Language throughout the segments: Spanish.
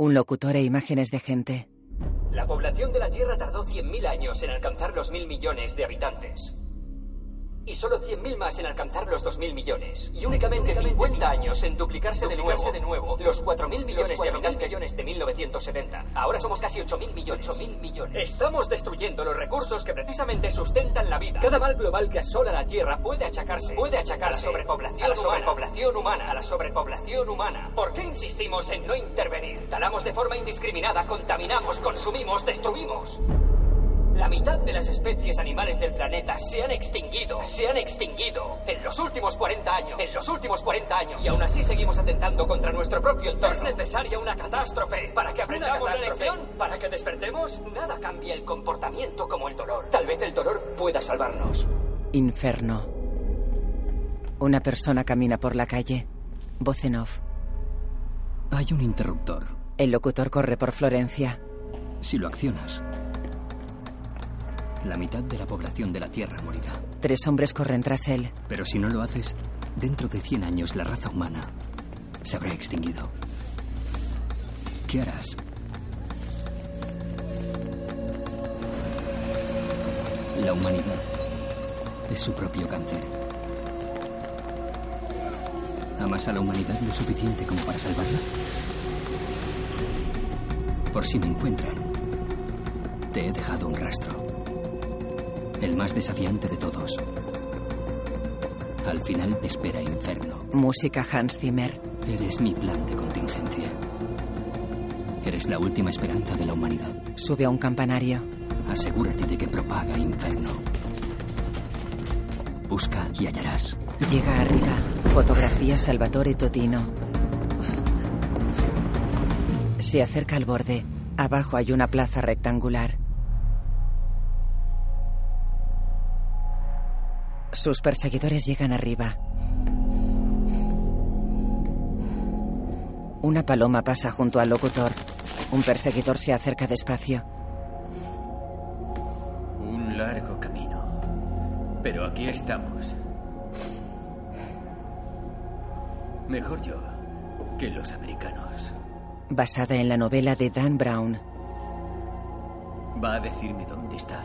Un locutor e imágenes de gente. La población de la Tierra tardó 100.000 años en alcanzar los mil millones de habitantes. Y solo 100.000 más en alcanzar los 2.000 millones. Y únicamente 50 años en duplicarse, de, nuevo, de nuevo los 4.000 millones de habitantes millones de 1970. Ahora somos casi 8.000 millones. 8.000 millones. Estamos destruyendo los recursos que precisamente sustentan la vida. Cada mal global que asola la Tierra puede achacarse. Puede achacarse a la sobrepoblación, a la sobrepoblación humana. A la sobrepoblación humana. ¿Por qué insistimos en no intervenir? Talamos de forma indiscriminada, contaminamos, consumimos, destruimos. La mitad de las especies animales del planeta se han extinguido, se han extinguido en los últimos 40 años, en los últimos 40 años. Y aún así seguimos atentando contra nuestro propio entorno. ¿Es necesaria una catástrofe para que aprendamos la lección? ¿Para que despertemos? Nada cambia el comportamiento como el dolor. Tal vez el dolor pueda salvarnos. Inferno. Una persona camina por la calle. Voz en off. Hay un interruptor. El locutor corre por Florencia. Si lo accionas, la mitad de la población de la Tierra morirá. Tres hombres corren tras él. Pero si no lo haces, dentro de 100 años la raza humana se habrá extinguido. ¿Qué harás? La humanidad es su propio cáncer. ¿Amas a la humanidad lo suficiente como para salvarla? Por si me encuentran, te he dejado un rastro el más desafiante de todos. Al final te espera infierno. Música Hans Zimmer. Eres mi plan de contingencia. Eres la última esperanza de la humanidad. Sube a un campanario. Asegúrate de que propaga infierno. Busca y hallarás. Llega arriba. Fotografía Salvatore Totino. Se acerca al borde. Abajo hay una plaza rectangular. Sus perseguidores llegan arriba. Una paloma pasa junto al locutor. Un perseguidor se acerca despacio. Un largo camino. Pero aquí estamos. Mejor yo que los americanos. Basada en la novela de Dan Brown. ¿Va a decirme dónde está?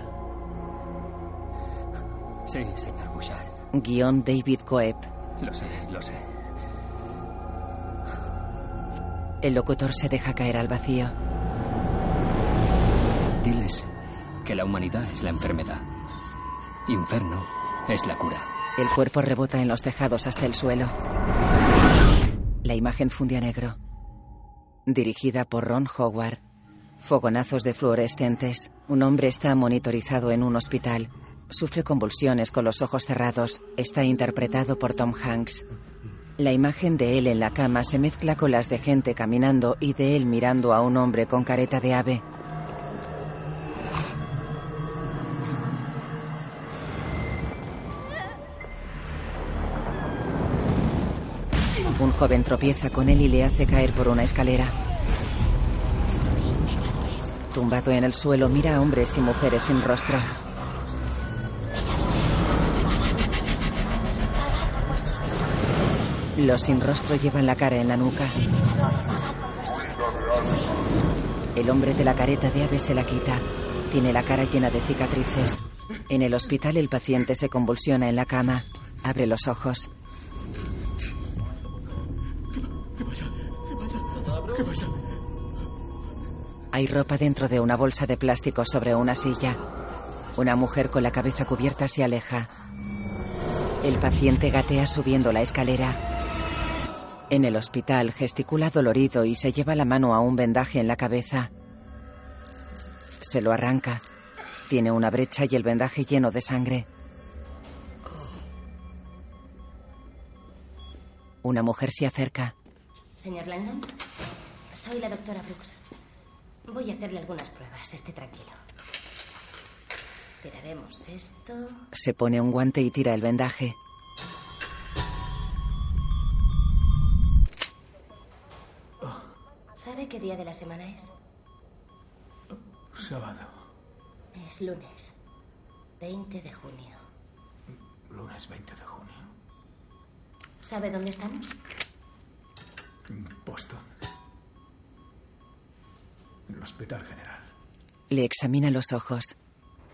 Sí, señor Bouchard. Guión David Coeb. Lo sé, lo sé. El locutor se deja caer al vacío. Diles que la humanidad es la enfermedad. Inferno es la cura. El cuerpo rebota en los tejados hasta el suelo. La imagen funde a negro. Dirigida por Ron Howard. Fogonazos de fluorescentes. Un hombre está monitorizado en un hospital. Sufre convulsiones con los ojos cerrados. Está interpretado por Tom Hanks. La imagen de él en la cama se mezcla con las de gente caminando y de él mirando a un hombre con careta de ave. Un joven tropieza con él y le hace caer por una escalera. Tumbado en el suelo, mira a hombres y mujeres sin rostro. Los sin rostro llevan la cara en la nuca. El hombre de la careta de ave se la quita. Tiene la cara llena de cicatrices. En el hospital el paciente se convulsiona en la cama. Abre los ojos. Hay ropa dentro de una bolsa de plástico sobre una silla. Una mujer con la cabeza cubierta se aleja. El paciente gatea subiendo la escalera. En el hospital gesticula dolorido y se lleva la mano a un vendaje en la cabeza. Se lo arranca. Tiene una brecha y el vendaje lleno de sangre. Una mujer se acerca. Señor Langdon, soy la doctora Brooks. Voy a hacerle algunas pruebas. Esté tranquilo. Tiraremos esto. Se pone un guante y tira el vendaje. ¿Sabe qué día de la semana es? Sábado. Es lunes. 20 de junio. Lunes 20 de junio. ¿Sabe dónde estamos? Boston. En el Hospital General. Le examina los ojos.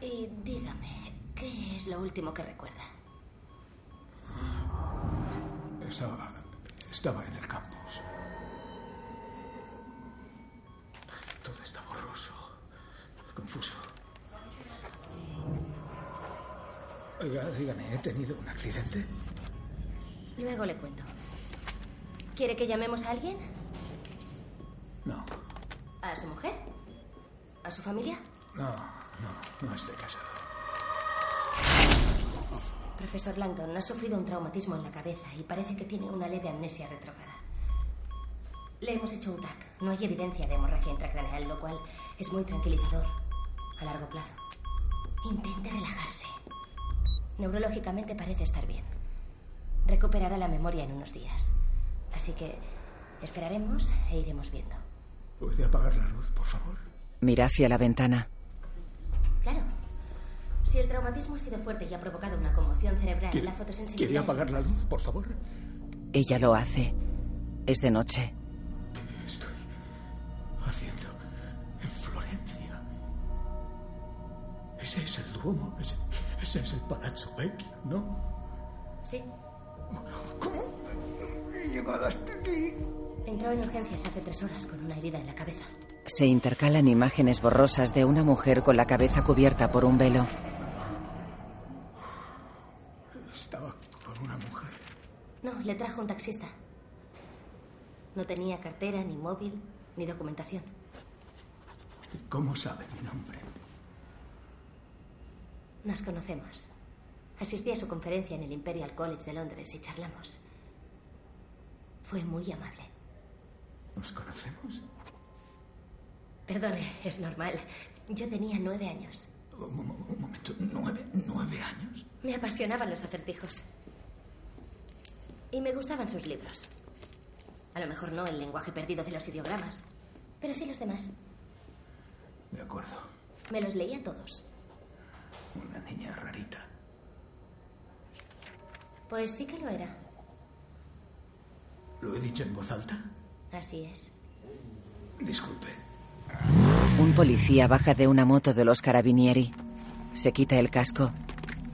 Y dígame, ¿qué es lo último que recuerda? Estaba, estaba en el campus. Todo está borroso, confuso. Oiga, dígame, ¿he tenido un accidente? Luego le cuento. ¿Quiere que llamemos a alguien? No, ¿A su mujer? ¿A su familia? no, no, no estoy casado. Profesor Langdon ha sufrido un traumatismo en la cabeza y parece que tiene una leve amnesia retrógrada. Le hemos hecho un TAC. No hay evidencia de hemorragia intracraneal, lo cual es muy tranquilizador a largo plazo. Intente relajarse. Neurológicamente parece estar bien. Recuperará la memoria en unos días. Así que esperaremos e iremos viendo. ¿Puede apagar la luz, por favor? Mira hacia la ventana. Claro. Si el traumatismo ha sido fuerte y ha provocado una conmoción cerebral, ¿Quiere- la fotosensibilidad... ¿Quiere es apagar la luz, por favor? Ella lo hace. Es de noche. ¿Qué estoy haciendo en Florencia? Ese es el Duomo, ese, ese es el Palazzo Vecchio, ¿no? Sí. ¿Cómo he llegado hasta aquí? Entró en urgencias hace tres horas con una herida en la cabeza. Se intercalan imágenes borrosas de una mujer con la cabeza cubierta por un velo. Estaba con una mujer. No, le trajo un taxista. No tenía cartera, ni móvil, ni documentación. ¿Cómo sabe mi nombre? Nos conocemos. Asistí a su conferencia en el Imperial College de Londres y charlamos. Fue muy amable. ¿Nos conocemos? Perdone, es normal. Yo tenía nueve años. Un, mo- un momento, ¿nueve, ¿nueve años? Me apasionaban los acertijos. Y me gustaban sus libros. A lo mejor no el lenguaje perdido de los ideogramas, pero sí los demás. De acuerdo. Me los leía todos. Una niña rarita. Pues sí que lo era. ¿Lo he dicho en voz alta? Así es. Disculpe. Un policía baja de una moto de los carabinieri. Se quita el casco.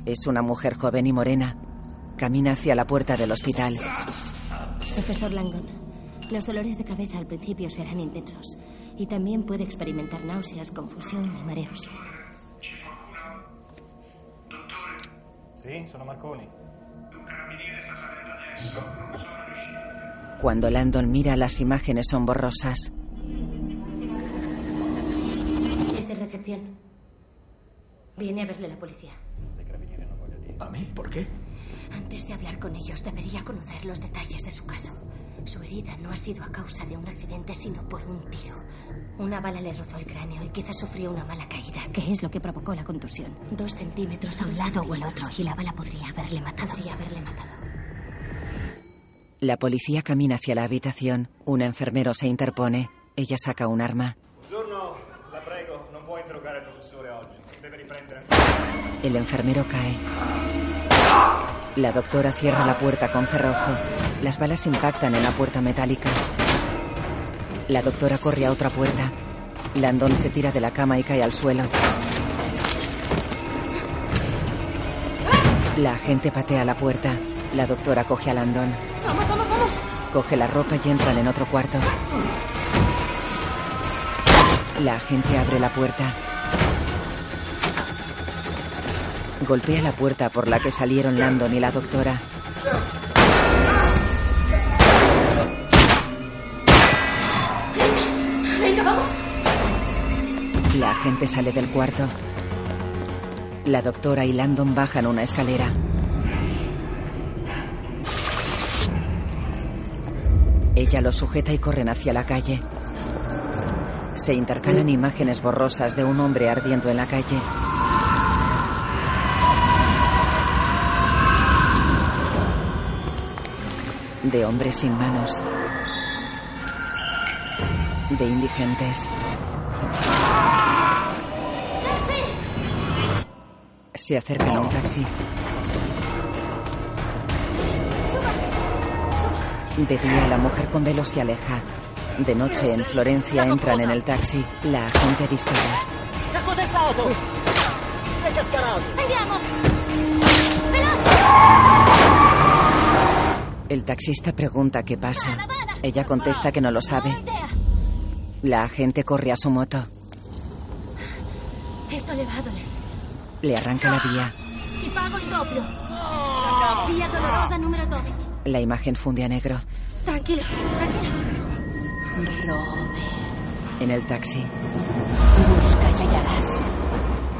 Es una mujer joven y morena. Camina hacia la puerta del hospital. Profesor Langdon, los dolores de cabeza al principio serán intensos y también puede experimentar náuseas, confusión y mareos. Sì, sono Marconi. Cuando Landon mira, las imágenes son borrosas. Es de recepción. Viene a verle la policía. ¿A mí? ¿Por qué? Antes de hablar con ellos, debería conocer los detalles de su caso. Su herida no ha sido a causa de un accidente, sino por un tiro. Una bala le rozó el cráneo y quizás sufrió una mala caída, que es lo que provocó la contusión. Dos centímetros A un lado o al otro, y la bala podría haberle matado. Podría haberle matado. La policía camina hacia la habitación. Un enfermero se interpone. Ella saca un arma. La prego. El enfermero cae. La doctora cierra la puerta con cerrojo. Las balas impactan en la puerta metálica. La doctora corre a otra puerta. Landon se tira de la cama y cae al suelo. La agente patea la puerta. La doctora coge a Landon. ¡Vamos, vamos, vamos! Coge la ropa y entran en otro cuarto. La agente abre la puerta. Golpea la puerta por la que salieron Landon y la doctora. ¡Venga, vamos! La agente sale del cuarto. La doctora y Landon bajan una escalera. Ella lo sujeta y corren hacia la calle. Se intercalan imágenes borrosas de un hombre ardiendo en la calle. De hombres sin manos. De indigentes. Se acercan a un taxi. De día, la mujer con velo se aleja. De noche en Florencia entran en el taxi. La agente dispara. Stato? Chi è che ha sparato? El taxista pregunta qué pasa. Ella contesta que no lo sabe. La agente corre a su moto. Esto le va a doler. Le arranca la vía. Ti pago il doppio. Via Dolorosa numero 12. La imagen funde a negro. Tranquilo, tranquilo. En el taxi. Busca y hallarás.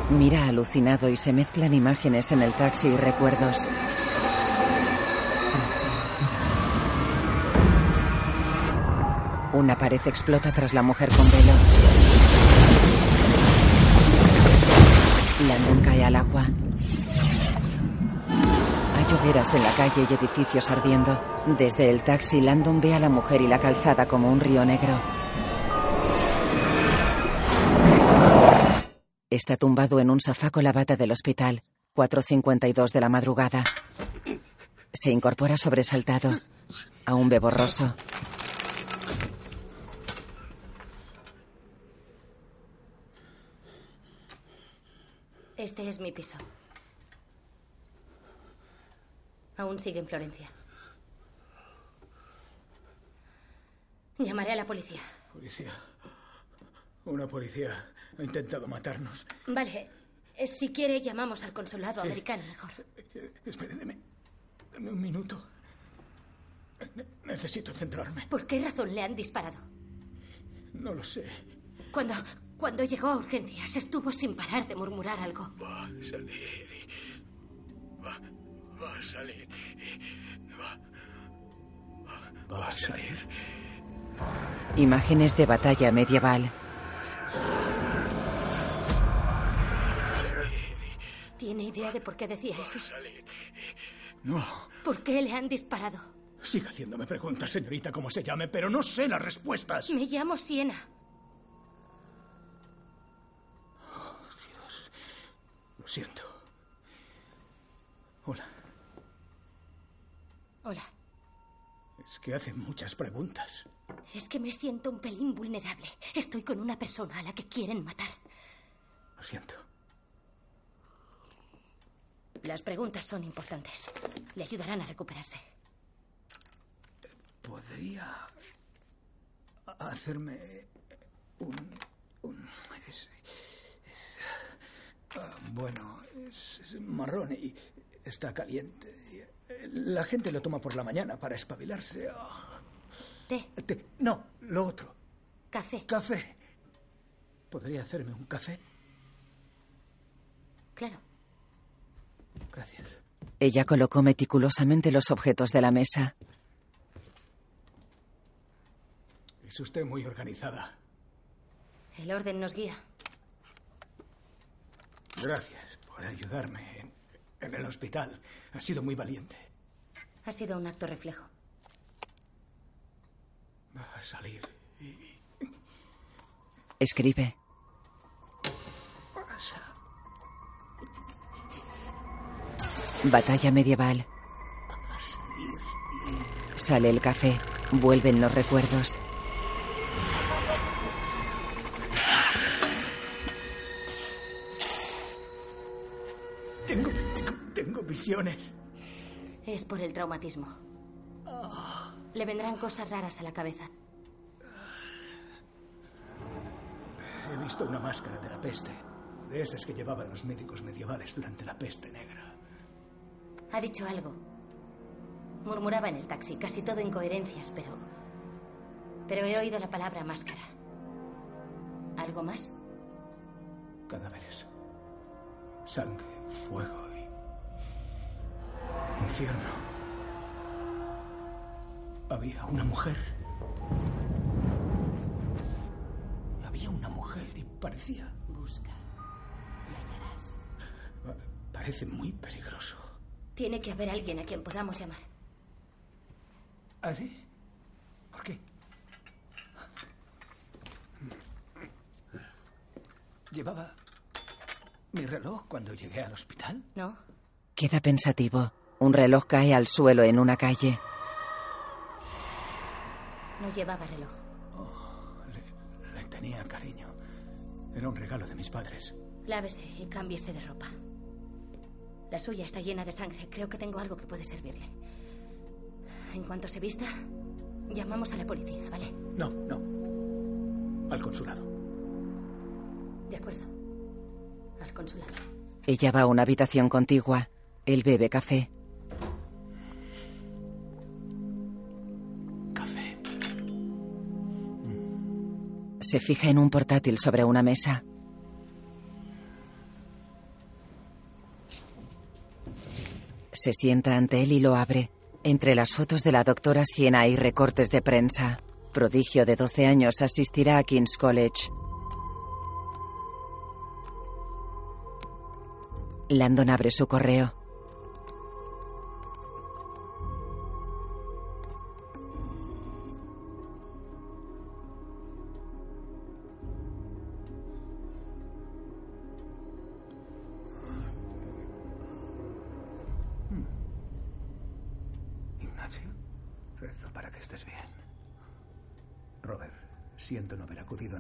Mira alucinado y se mezclan imágenes en el taxi y recuerdos. Una pared explota tras la mujer con velo. Landon cae al agua. Hay hogueras en la calle y edificios ardiendo. Desde el taxi, Landon ve a la mujer y la calzada como un río negro. Está tumbado en un sofá con la bata del hospital. 4.52 de la madrugada. Se incorpora sobresaltado. Aún ve borroso. Este es mi piso. Aún sigue en Florencia. Llamaré a la policía. Policía. Una policía ha intentado matarnos. Vale. eh, Si quiere, llamamos al consulado americano mejor. Eh, Espere, deme, deme un minuto. Ne- necesito centrarme. ¿Por qué razón le han disparado? No lo sé. Cuando, cuando llegó a urgencias, estuvo sin parar de murmurar algo. Va a salir. Va, va a salir. Va, va, va a salir. Imágenes de batalla medieval. ¿Tiene idea de por qué decía eso? No. ¿Por qué le han disparado? Siga haciéndome preguntas, señorita, como se llame, pero no sé las respuestas. Me llamo Siena. Lo siento. Hola. Hola. Es que hacen muchas preguntas. Es que me siento un pelín vulnerable. Estoy con una persona a la que quieren matar. Lo siento. Las preguntas son importantes. Le ayudarán a recuperarse. ¿Podría hacerme un... un es- es- ah, bueno, es, es marrón y está caliente. La gente lo toma por la mañana para espabilarse. Ah, Té, té- no, lo otro. café. Café. ¿Podría hacerme un café? Claro. Gracias. Ella colocó meticulosamente los objetos de la mesa. Es usted muy organizada. El orden nos guía. Gracias por ayudarme en, en el hospital. Ha sido muy valiente. Ha sido un acto reflejo. Va a salir. Escribe. Batalla medieval. Sale el café. Vuelven los recuerdos. Es por el traumatismo. Le vendrán cosas raras a la cabeza. He visto una máscara de la peste. De esas que llevaban los médicos medievales durante la peste negra. Ha dicho algo. Murmuraba en el taxi, casi todo incoherencias, pero... Pero he oído la palabra máscara. ¿Algo más? Cadáveres. Sangre, fuego. Infierno. Había una mujer. Había una mujer y parecía... Busca y hallarás. Parece muy peligroso. Tiene que haber alguien a quien podamos llamar. ¿Ah, sí? ¿Por qué? ¿Llevaba mi reloj cuando llegué al hospital? ¿No? Queda pensativo. Un reloj cae al suelo en una calle. No llevaba reloj. Oh, le, le, tenía cariño. Era un regalo de mis padres. Lávese y cámbiese de ropa. La suya está llena de sangre. Creo que tengo algo que puede servirle. En cuanto se vista, llamamos a la policía, ¿vale? No, no. Al consulado. De acuerdo. Al consulado. Ella va a una habitación contigua. Él bebe café. Se fija en un portátil sobre una mesa. Se sienta ante él y lo abre. Entre las fotos de la doctora Siena hay recortes de prensa. Prodigio de 12 años asistirá a King's College. Landon abre su correo.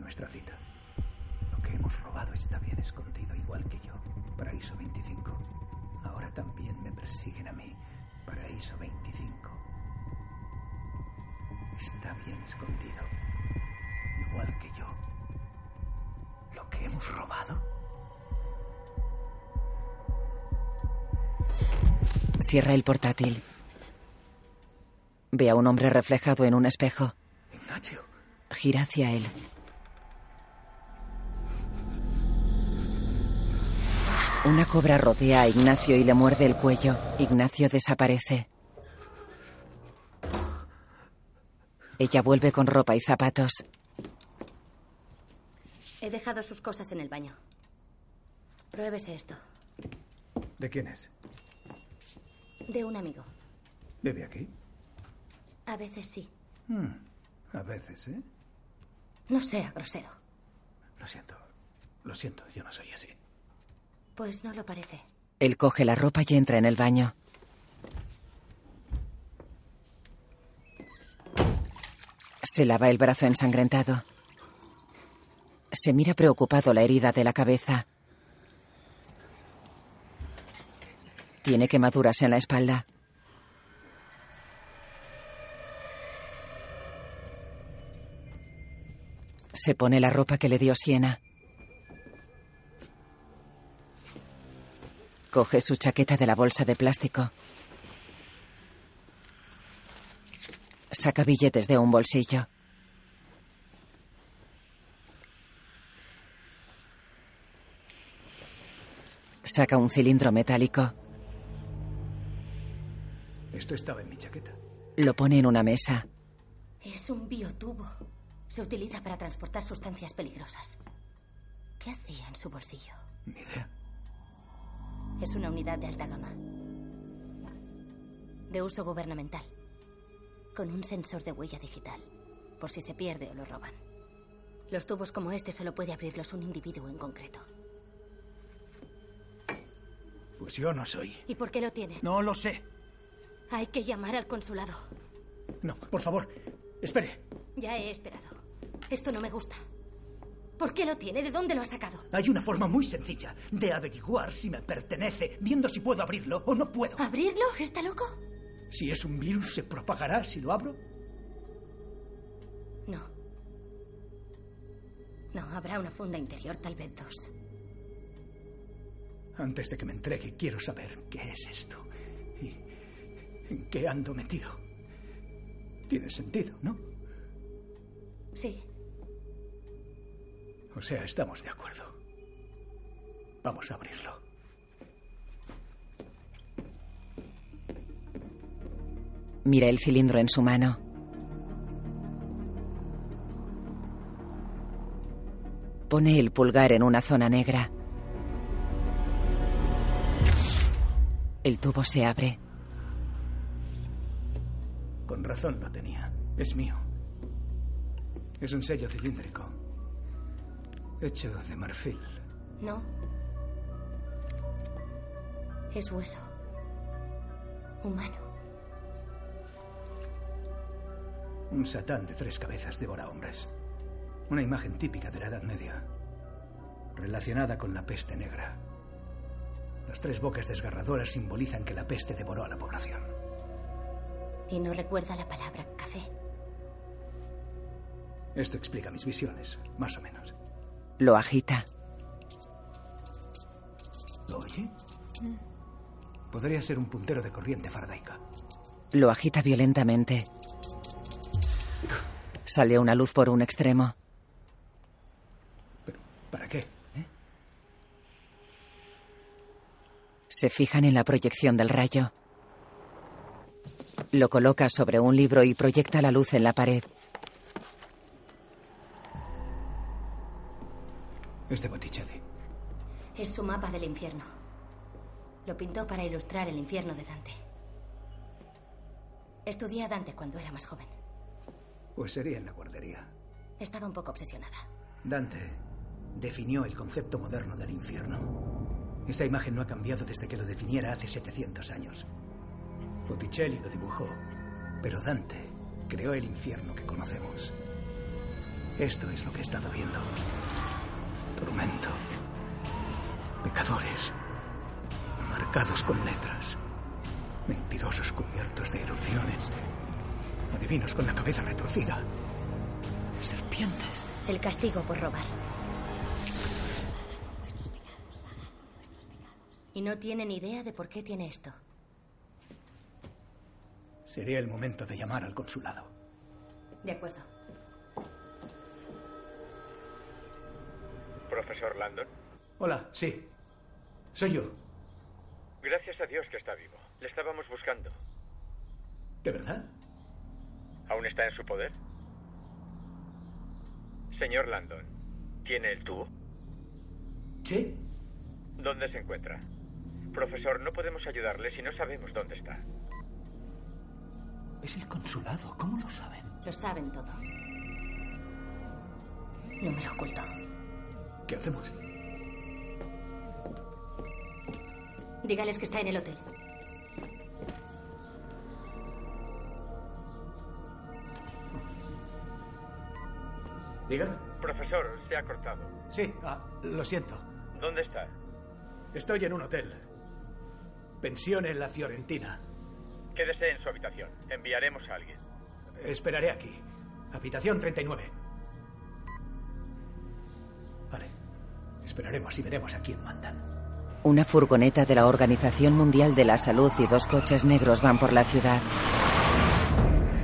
Nuestra cita. Lo que hemos robado está bien escondido, igual que yo. Paraíso 25. Ahora también me persiguen a mí. Paraíso 25. Está bien escondido. Igual que yo. Lo que hemos robado. Cierra el portátil. Ve a un hombre reflejado en un espejo. Ignacio. Gira hacia él. Una cobra rodea a Ignacio y le muerde el cuello. Ignacio desaparece. Ella vuelve con ropa y zapatos. He dejado sus cosas en el baño. Pruébese esto. ¿De quién es? De un amigo. ¿Bebe aquí? A veces sí. Hmm, A veces, ¿eh? No sea grosero. Lo siento. Lo siento, yo no soy así. Pues no lo parece. Él coge la ropa y entra en el baño. Se lava el brazo ensangrentado. Se mira preocupado la herida de la cabeza. Tiene quemaduras en la espalda. Se pone la ropa que le dio Siena. Coge su chaqueta de la bolsa de plástico. Saca billetes de un bolsillo. Saca un cilindro metálico. Esto estaba en mi chaqueta. Lo pone en una mesa. Es un biotubo. Se utiliza para transportar sustancias peligrosas. ¿Qué hacía en su bolsillo? Ni idea. Es una unidad de alta gama. De uso gubernamental. Con un sensor de huella digital. Por si se pierde o lo roban. Los tubos como este solo puede abrirlos un individuo en concreto. Pues yo no soy. ¿Y por qué lo tiene? No lo sé. Hay que llamar al consulado. No, por favor. Espere. Ya he esperado. Esto no me gusta. ¿Por qué lo tiene? ¿De dónde lo ha sacado? Hay una forma muy sencilla de averiguar si me pertenece, viendo si puedo abrirlo o no puedo. ¿Abrirlo? ¿Está loco? Si es un virus, ¿se propagará si lo abro? No. No, habrá una funda interior, tal vez dos. Antes de que me entregue, quiero saber qué es esto y en qué ando metido. Tiene sentido, ¿no? Sí. O sea, estamos de acuerdo. Vamos a abrirlo. Mira el cilindro en su mano. Pone el pulgar en una zona negra. El tubo se abre. Con razón lo tenía. Es mío. Es un sello cilíndrico. Hecho de marfil. No. Es hueso. Humano. Un satán de tres cabezas devora hombres. Una imagen típica de la Edad Media. relacionada con la peste negra. Las tres bocas desgarradoras simbolizan que la peste devoró a la población. Y no recuerda la palabra café. Esto explica mis visiones, más o menos. Lo agita. ¿Lo oye? Podría ser un puntero de corriente faradaica. Lo agita violentamente. Sale una luz por un extremo. ¿Para qué? Se fijan en la proyección del rayo. Lo coloca sobre un libro y proyecta la luz en la pared. Es de Botticelli. Es su mapa del infierno. Lo pintó para ilustrar el infierno de Dante. Estudié a Dante cuando era más joven. Pues sería en la guardería. Estaba un poco obsesionada. Dante definió el concepto moderno del infierno. Esa imagen no ha cambiado desde que lo definiera hace 700 años. Botticelli lo dibujó, pero Dante creó el infierno que conocemos. Esto es lo que he estado viendo. Tormento. Pecadores. Marcados con letras. Mentirosos cubiertos de erupciones. Adivinos con la cabeza retorcida. Serpientes. El castigo por robar. Y no tiene ni idea de por qué tiene esto. Sería el momento de llamar al consulado. De acuerdo. ¿Profesor Landon? Hola, sí. Soy yo. Gracias a Dios que está vivo. Le estábamos buscando. ¿De verdad? ¿Aún está en su poder? Señor Landon, ¿tiene el tubo? Sí. ¿Dónde se encuentra? Profesor, no podemos ayudarle si no sabemos dónde está. Es el consulado. ¿Cómo lo saben? Lo saben todo. Número oculto. ¿Qué hacemos? Dígales que está en el hotel. ¿Diga? Profesor, se ha cortado. Sí, ah, lo siento. ¿Dónde está? Estoy en un hotel. Pensión en la Fiorentina. Quédese en su habitación. Enviaremos a alguien. Esperaré aquí. Habitación 39. Esperaremos y veremos a quién mandan. Una furgoneta de la Organización Mundial de la Salud y dos coches negros van por la ciudad.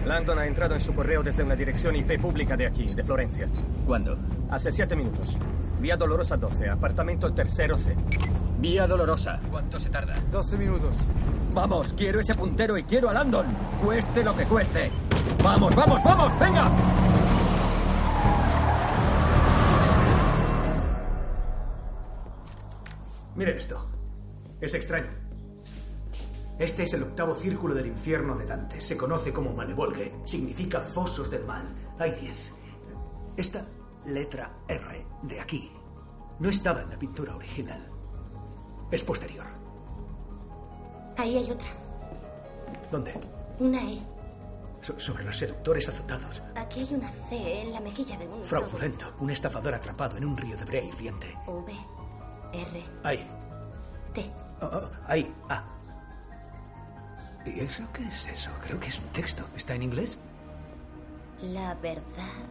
Landon ha entrado en su correo desde una dirección IP pública de aquí, de Florencia. ¿Cuándo? Hace siete minutos. Vía Dolorosa 12, apartamento tercero C. Vía Dolorosa. ¿Cuánto se tarda? 12 minutos. Vamos, quiero ese puntero y quiero a Landon. Cueste lo que cueste. Vamos, vamos, vamos, venga. Mire esto. Es extraño. Este es el octavo círculo del infierno de Dante. Se conoce como Manevolge. Significa fosos del mal. Hay diez. Esta letra R de aquí no estaba en la pintura original. Es posterior. Ahí hay otra. ¿Dónde? Una E. So- sobre los seductores azotados. Aquí hay una C en la mejilla de un. Fraudulento. Un estafador atrapado en un río de brea hirviente. V. R. Ahí. T. Oh, oh, ahí. Ah. ¿Y eso qué es eso? Creo que es un texto. ¿Está en inglés? La verdad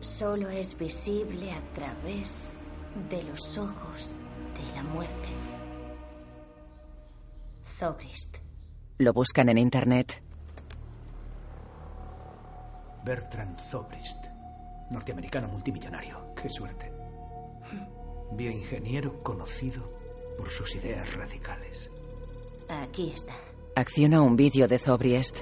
solo es visible a través de los ojos de la muerte. Zobrist. Lo buscan en internet. Bertrand Zobrist. Norteamericano multimillonario. Qué suerte. Bioingeniero conocido por sus ideas radicales. Aquí está. Acciona un vídeo de Zobriest.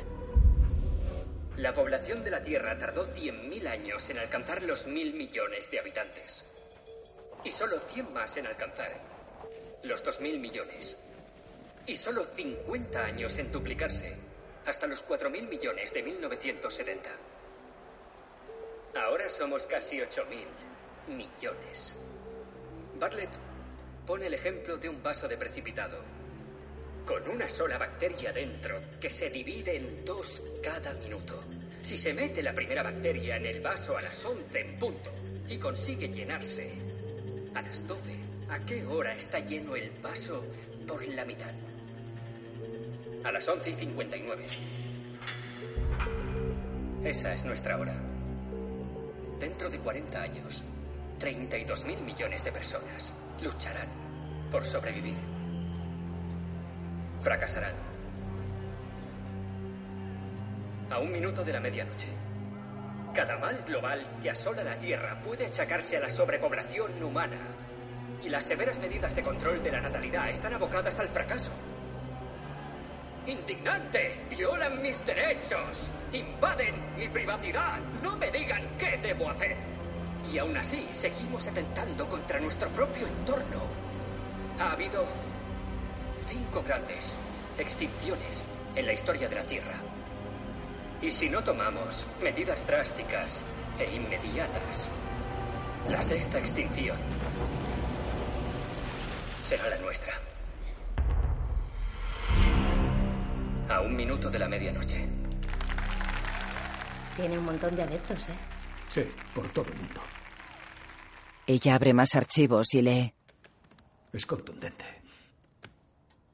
La población de la Tierra tardó 100.000 años en alcanzar los mil millones de habitantes. Y solo 100 más en alcanzar los 2.000 millones. Y solo 50 años en duplicarse hasta los 4.000 millones de 1970. Ahora somos casi 8.000 millones. Bartlett pone el ejemplo de un vaso de precipitado. Con una sola bacteria dentro que se divide en dos cada minuto. Si se mete la primera bacteria en el vaso a las 11 en punto y consigue llenarse, A las 12. ¿A qué hora está lleno el paso por la mitad? A las 11 y 59. Esa es nuestra hora. Dentro de 40 años, 32 mil millones de personas lucharán por sobrevivir. Fracasarán. A un minuto de la medianoche. Cada mal global que asola la Tierra puede achacarse a la sobrepoblación humana. Y las severas medidas de control de la natalidad están abocadas al fracaso. ¡Indignante! ¡Violan mis derechos! ¡Invaden mi privacidad! ¡No me digan qué debo hacer! Y aún así seguimos atentando contra nuestro propio entorno. Ha habido cinco grandes extinciones en la historia de la Tierra. Y si no tomamos medidas drásticas e inmediatas, la sexta extinción será la nuestra. A un minuto de la medianoche. Tiene un montón de adeptos, ¿eh? Sí, por todo el mundo. Ella abre más archivos y lee. Es contundente.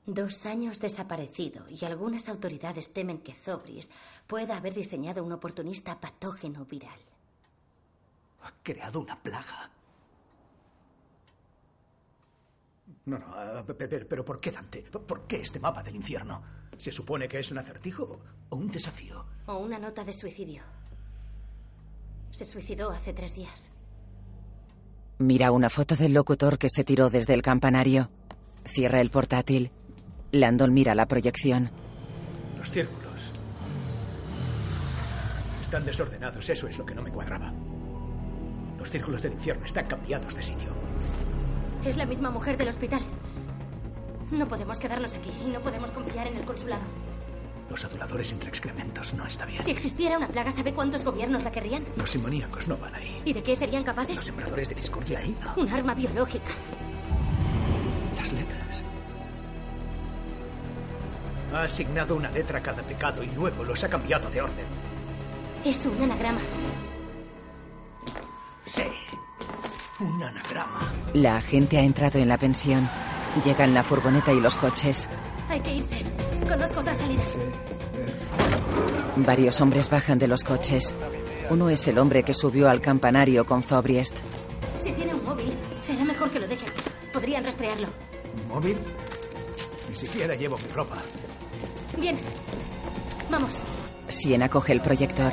Dos años desaparecido y algunas autoridades temen que Zobris pueda haber diseñado un oportunista patógeno viral. Ha creado una plaga. No, no, ah, pe- pe- pero ¿por qué Dante? ¿Por qué este mapa del infierno? ¿Se supone que es un acertijo o un desafío? O una nota de suicidio. Se suicidó hace tres días. Mira una foto del locutor que se tiró desde el campanario. Cierra el portátil. Landon mira la proyección. Los círculos. Están desordenados, eso es lo que no me cuadraba. Los círculos del infierno están cambiados de sitio. Es la misma mujer del hospital. No podemos quedarnos aquí y no podemos confiar en el consulado. Los aduladores entre excrementos no está bien. Si existiera una plaga, ¿sabe cuántos gobiernos la querrían? Los simoníacos no van ahí. ¿Y de qué serían capaces? Los sembradores de discordia ahí no. Un arma biológica. Las letras. Ha asignado una letra a cada pecado y luego los ha cambiado de orden. Es un anagrama. Sí. Un anagrama. La agente ha entrado en la pensión. Llegan la furgoneta y los coches. Hay que irse. Conozco otra salida. Varios hombres bajan de los coches. Uno es el hombre que subió al campanario con Zobriest. Si tiene un móvil, será mejor que lo deje aquí. Podrían rastrearlo. ¿Un móvil? Ni siquiera llevo mi ropa. Bien. Vamos. Siena coge el proyector.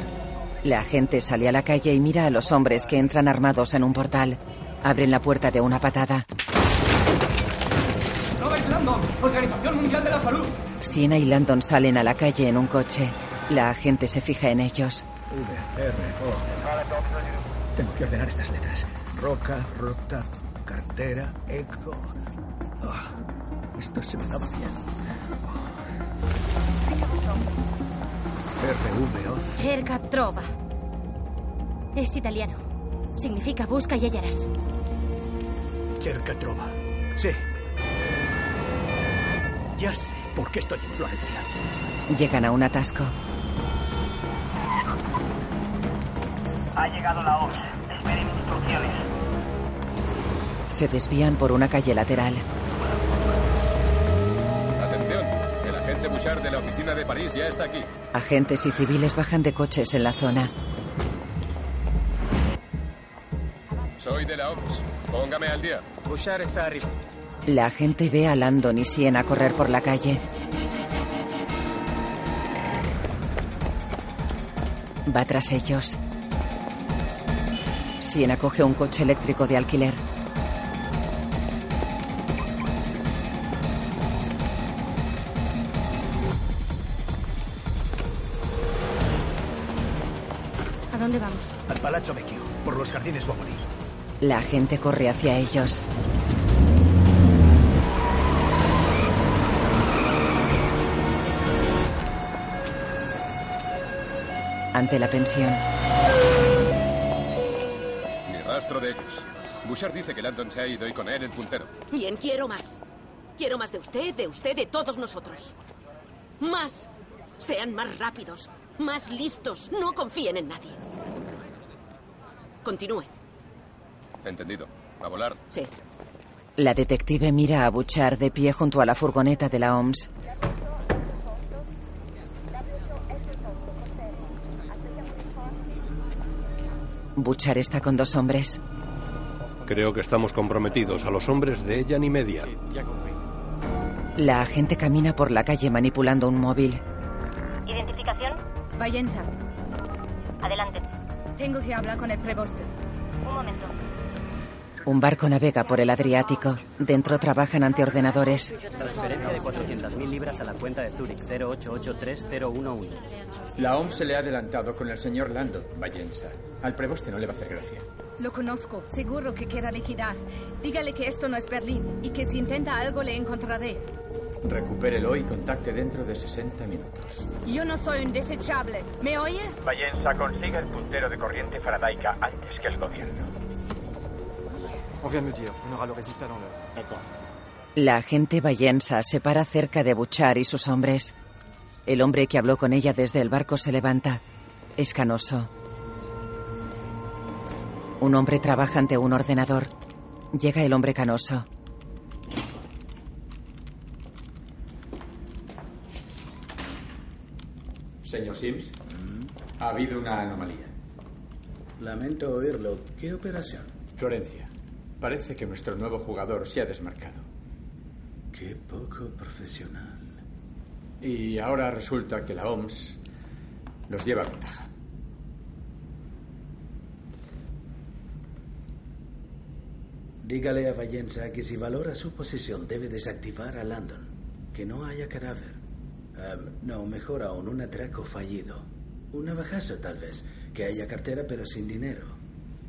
La agente sale a la calle y mira a los hombres que entran armados en un portal. Abren la puerta de una patada. Organización Mundial de la Salud. Siena y Landon salen a la calle en un coche. La agente se fija en ellos. V, R, O. Tengo que ordenar estas letras. Roca, rota, cartera, eco. Ah, esto se me daba bien. R, V, O. Cerca trova. Es italiano. Significa busca y hallarás. Cerca trova. Sí. Ya sé por qué estoy en Florencia. Llegan a un atasco. Ha llegado la OPS. Esperen instrucciones. Se desvían por una calle lateral. Atención, el agente Bouchard de la oficina de París ya está aquí. Agentes y civiles bajan de coches en la zona. Soy de la OPS. Póngame al día. Bouchard está arriba. La agente ve a Landon y Siena correr por la calle. Va tras ellos. Siena coge un coche eléctrico de alquiler. ¿A dónde vamos? Al Palazzo Vecchio, por los jardines Boboli. La agente corre hacia ellos. Ante la pensión. Ni rastro de ellos. Bouchard dice que Landon se ha ido y con él el puntero. Bien, quiero más. Quiero más de usted, de usted, de todos nosotros. Más. Sean más rápidos, más listos. No confíen en nadie. Continúe. Entendido. A volar. Sí. La detective mira a Bouchard de pie junto a la furgoneta de la OMS. Bouchard está con dos hombres. Creo que estamos comprometidos a los hombres de ella ni media. La agente camina por la calle manipulando un móvil. ¿Identificación? Vallenta. Adelante. Tengo que hablar con el preboste. Un momento. Un barco navega por el Adriático. Dentro trabajan ante ordenadores. Transferencia de 400.000 libras a la cuenta de Zurich 0883011. La OMS se le ha adelantado con el señor Landon, Vallensa. Al preboste no le va a hacer gracia. Lo conozco. Seguro que quiera liquidar. Dígale que esto no es Berlín y que si intenta algo le encontraré. Recupérelo y contacte dentro de 60 minutos. Yo no soy un desechable. ¿Me oye? Vallensa consiga el puntero de corriente faradaica antes que el gobierno. On vient de me dire, on aura le résultat dans l'heure. D'accord. La agente Vallensa se para cerca de Bouchard y sus hombres. El hombre que habló con ella desde el barco se levanta. Es canoso. Un hombre trabaja ante un ordenador. Llega el hombre canoso. Señor Sims, ha habido una anomalía. Lamento oírlo. ¿Qué operación? Florencia, parece que nuestro nuevo jugador se ha desmarcado. Qué poco profesional. Y ahora resulta que la OMS los lleva a ventaja. Dígale a Vallenza que si valora su posición debe desactivar a Landon. Que no haya cadáver. Um, no, mejor aún, un atraco fallido. Un navajazo tal vez. Que haya cartera pero sin dinero.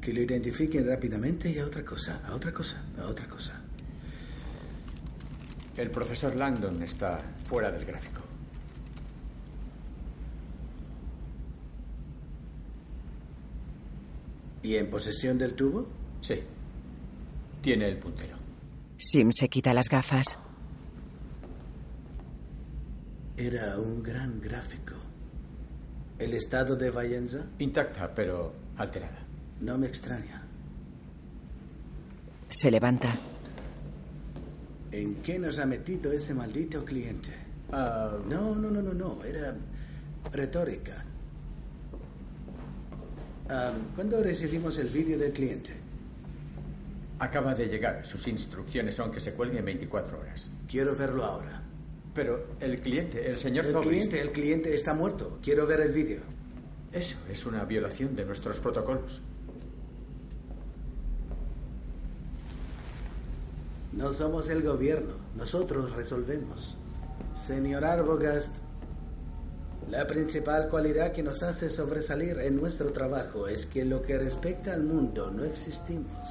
Que lo identifiquen rápidamente y a otra cosa, a otra cosa, a otra cosa. El profesor Landon está fuera del gráfico. ¿Y en posesión del tubo? Sí. Tiene el puntero. Sim se quita las gafas. Era un gran gráfico. ¿El estado de Vallenza? Intacta, pero alterada. No me extraña. Se levanta. ¿En qué nos ha metido ese maldito cliente? Ah, No, no, no, no, no. Era retórica. Ah, ¿Cuándo recibimos el vídeo del cliente? Acaba de llegar. Sus instrucciones son que se cuelgue en 24 horas. Quiero verlo ahora. Pero el cliente, el señor El Zobrist- cliente, el cliente está muerto. Quiero ver el vídeo. Eso es una violación de nuestros protocolos. No somos el gobierno. Nosotros resolvemos. Señor Arbogast, la principal cualidad que nos hace sobresalir en nuestro trabajo es que lo que respecta al mundo no existimos.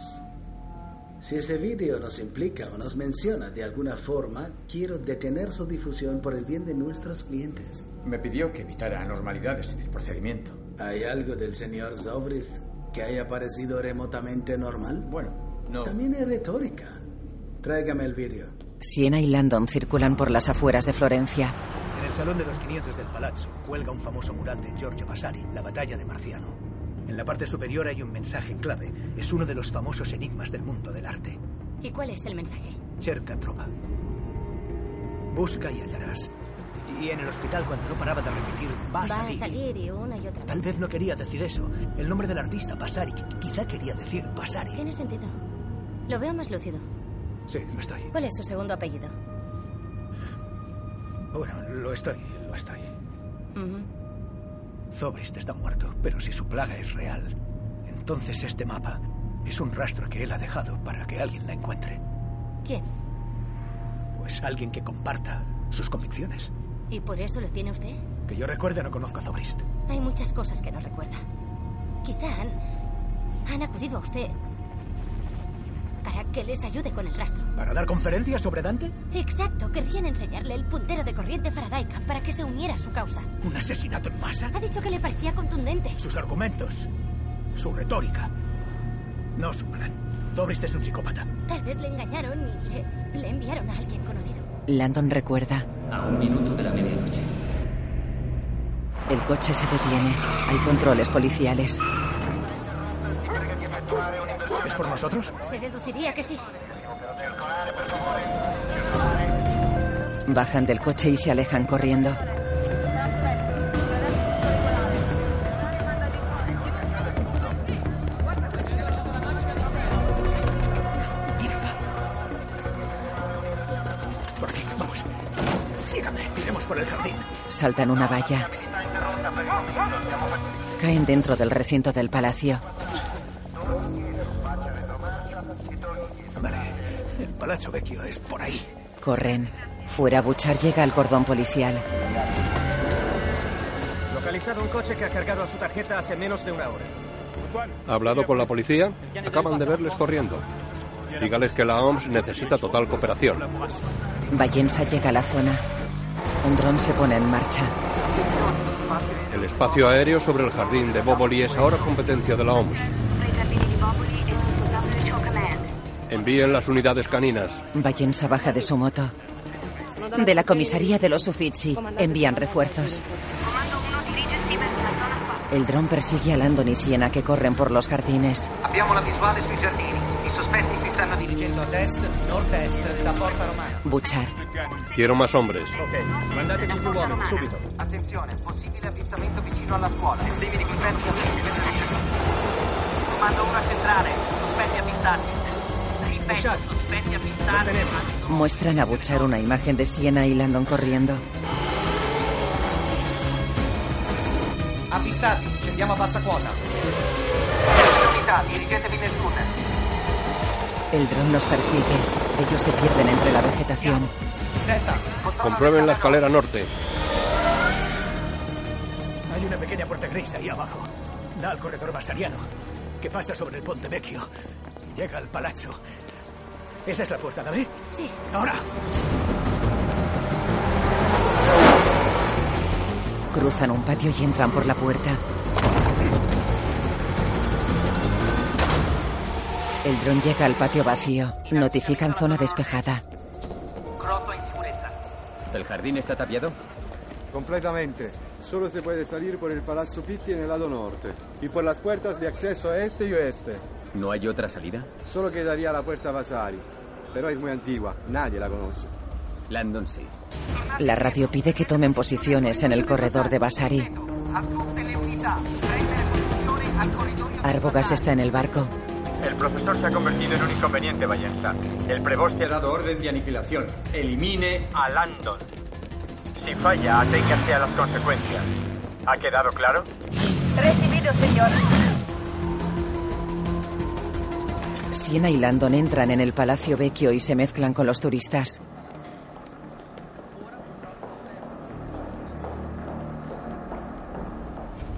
Si ese vídeo nos implica o nos menciona de alguna forma, quiero detener su difusión por el bien de nuestros clientes. Me pidió que evitara anormalidades en el procedimiento. ¿Hay algo del señor Zobris que haya parecido remotamente normal? Bueno, no. También es retórica. Tráigame el vídeo. Siena y Landon circulan por las afueras de Florencia. En el Salón de los 500 del Palazzo cuelga un famoso mural de Giorgio Vasari, La batalla de Marciano. En la parte superior hay un mensaje en clave. Es uno de los famosos enigmas del mundo del arte. ¿Y cuál es el mensaje? Cerca tropa. Busca y hallarás. Y en el hospital cuando no paraba de repetir va a Va a salir. salir y una y otra vez. Tal vez no quería decir eso. El nombre del artista, Vasari. qui- Quizá quería decir Vasari. Tiene sentido. Lo veo más lúcido. Sí, lo estoy. ¿Cuál es su segundo apellido? Bueno, lo estoy, lo estoy. Zobrist está muerto, pero si su plaga es real, entonces este mapa es un rastro que él ha dejado para que alguien la encuentre. ¿Quién? Pues alguien que comparta sus convicciones. ¿Y por eso lo tiene usted? Que yo recuerde, no conozco a Zobrist. Hay muchas cosas que no recuerda. Quizá han, han acudido a usted para que les ayude con el rastro. ¿Para dar conferencias sobre Dante? Exacto, querrían enseñarle el puntero de corriente faradaica para que se uniera a su causa. ¿Un asesinato en masa? Ha dicho que le parecía contundente. Sus argumentos, su retórica. No su plan. Zobrist es un psicópata. Tal vez le engañaron y le, le enviaron a alguien conocido. Landon recuerda. A un minuto de la medianoche. El coche se detiene. Hay controles policiales. Por nosotros? Se deduciría que sí. Bajan del coche y se alejan corriendo. Por aquí, vamos. Sígame, iremos por el jardín. Saltan una valla. Caen dentro del recinto del palacio. El Palazzo Vecchio es por ahí. Corren. Fuera, Buchar llega al cordón policial. Localizado un coche que ha cargado a su tarjeta hace menos de una hora. ¿Ha hablado con la policía? Acaban de verles corriendo. Dígales que la OMS necesita total cooperación. Vallensa llega a la zona. Un dron se pone en marcha. El espacio aéreo sobre el jardín de Boboli es ahora competencia de la OMS. Envíen las unidades caninas. Vallensa baja de su moto. De la comisaría de los Uffizi envían refuerzos. El dron persigue a Landon y Siena que corren por los jardines. Abbiamo la visuale sui giardini. I sospetti si stanno dirigendo ad est, nord-est, da Porta Romana. Buchar. Quiero más hombres. Ok, mandateci più uomini, subito. Attenzione, possibile avvistamento vicino alla scuola. Estimi ripeto Comando 1 a centrale. Sospetti avvistati. Ripeto, sospetti avvistati. Muestran a Buchar una imagen de Siena y Landon corriendo. Avvistati, scendiamo a bassa quota. Unità, dirigetevi nel tunnel. El dron los persigue. Ellos se pierden entre la vegetación. Comprueben la escalera norte. Hay una pequeña puerta gris ahí abajo. Da al corredor vasariano, que pasa sobre el Ponte Vecchio y llega al palazzo. Esa es la puerta, ¿la ve? Sí. Ahora. Cruzan un patio y entran por la puerta. El dron llega al patio vacío. Notifican zona despejada. ¿El jardín está tapiado? Completamente. Solo se puede salir por el Palazzo Pitti en el lado norte y por las puertas de acceso este y oeste. ¿No hay otra salida? Solo quedaría la puerta Vasari, pero es muy antigua, nadie la conoce. Landon sí. La radio pide que tomen posiciones en el corredor de corridoio. Arbogas está en el barco. El profesor se ha convertido en un inconveniente, Vallenza. El preboste ha dado orden de aniquilación. Elimine a Landon. Si falla, aténgase a las consecuencias. ¿Ha quedado claro? Recibido, señor. Siena y Landon entran en el Palacio Vecchio y se mezclan con los turistas.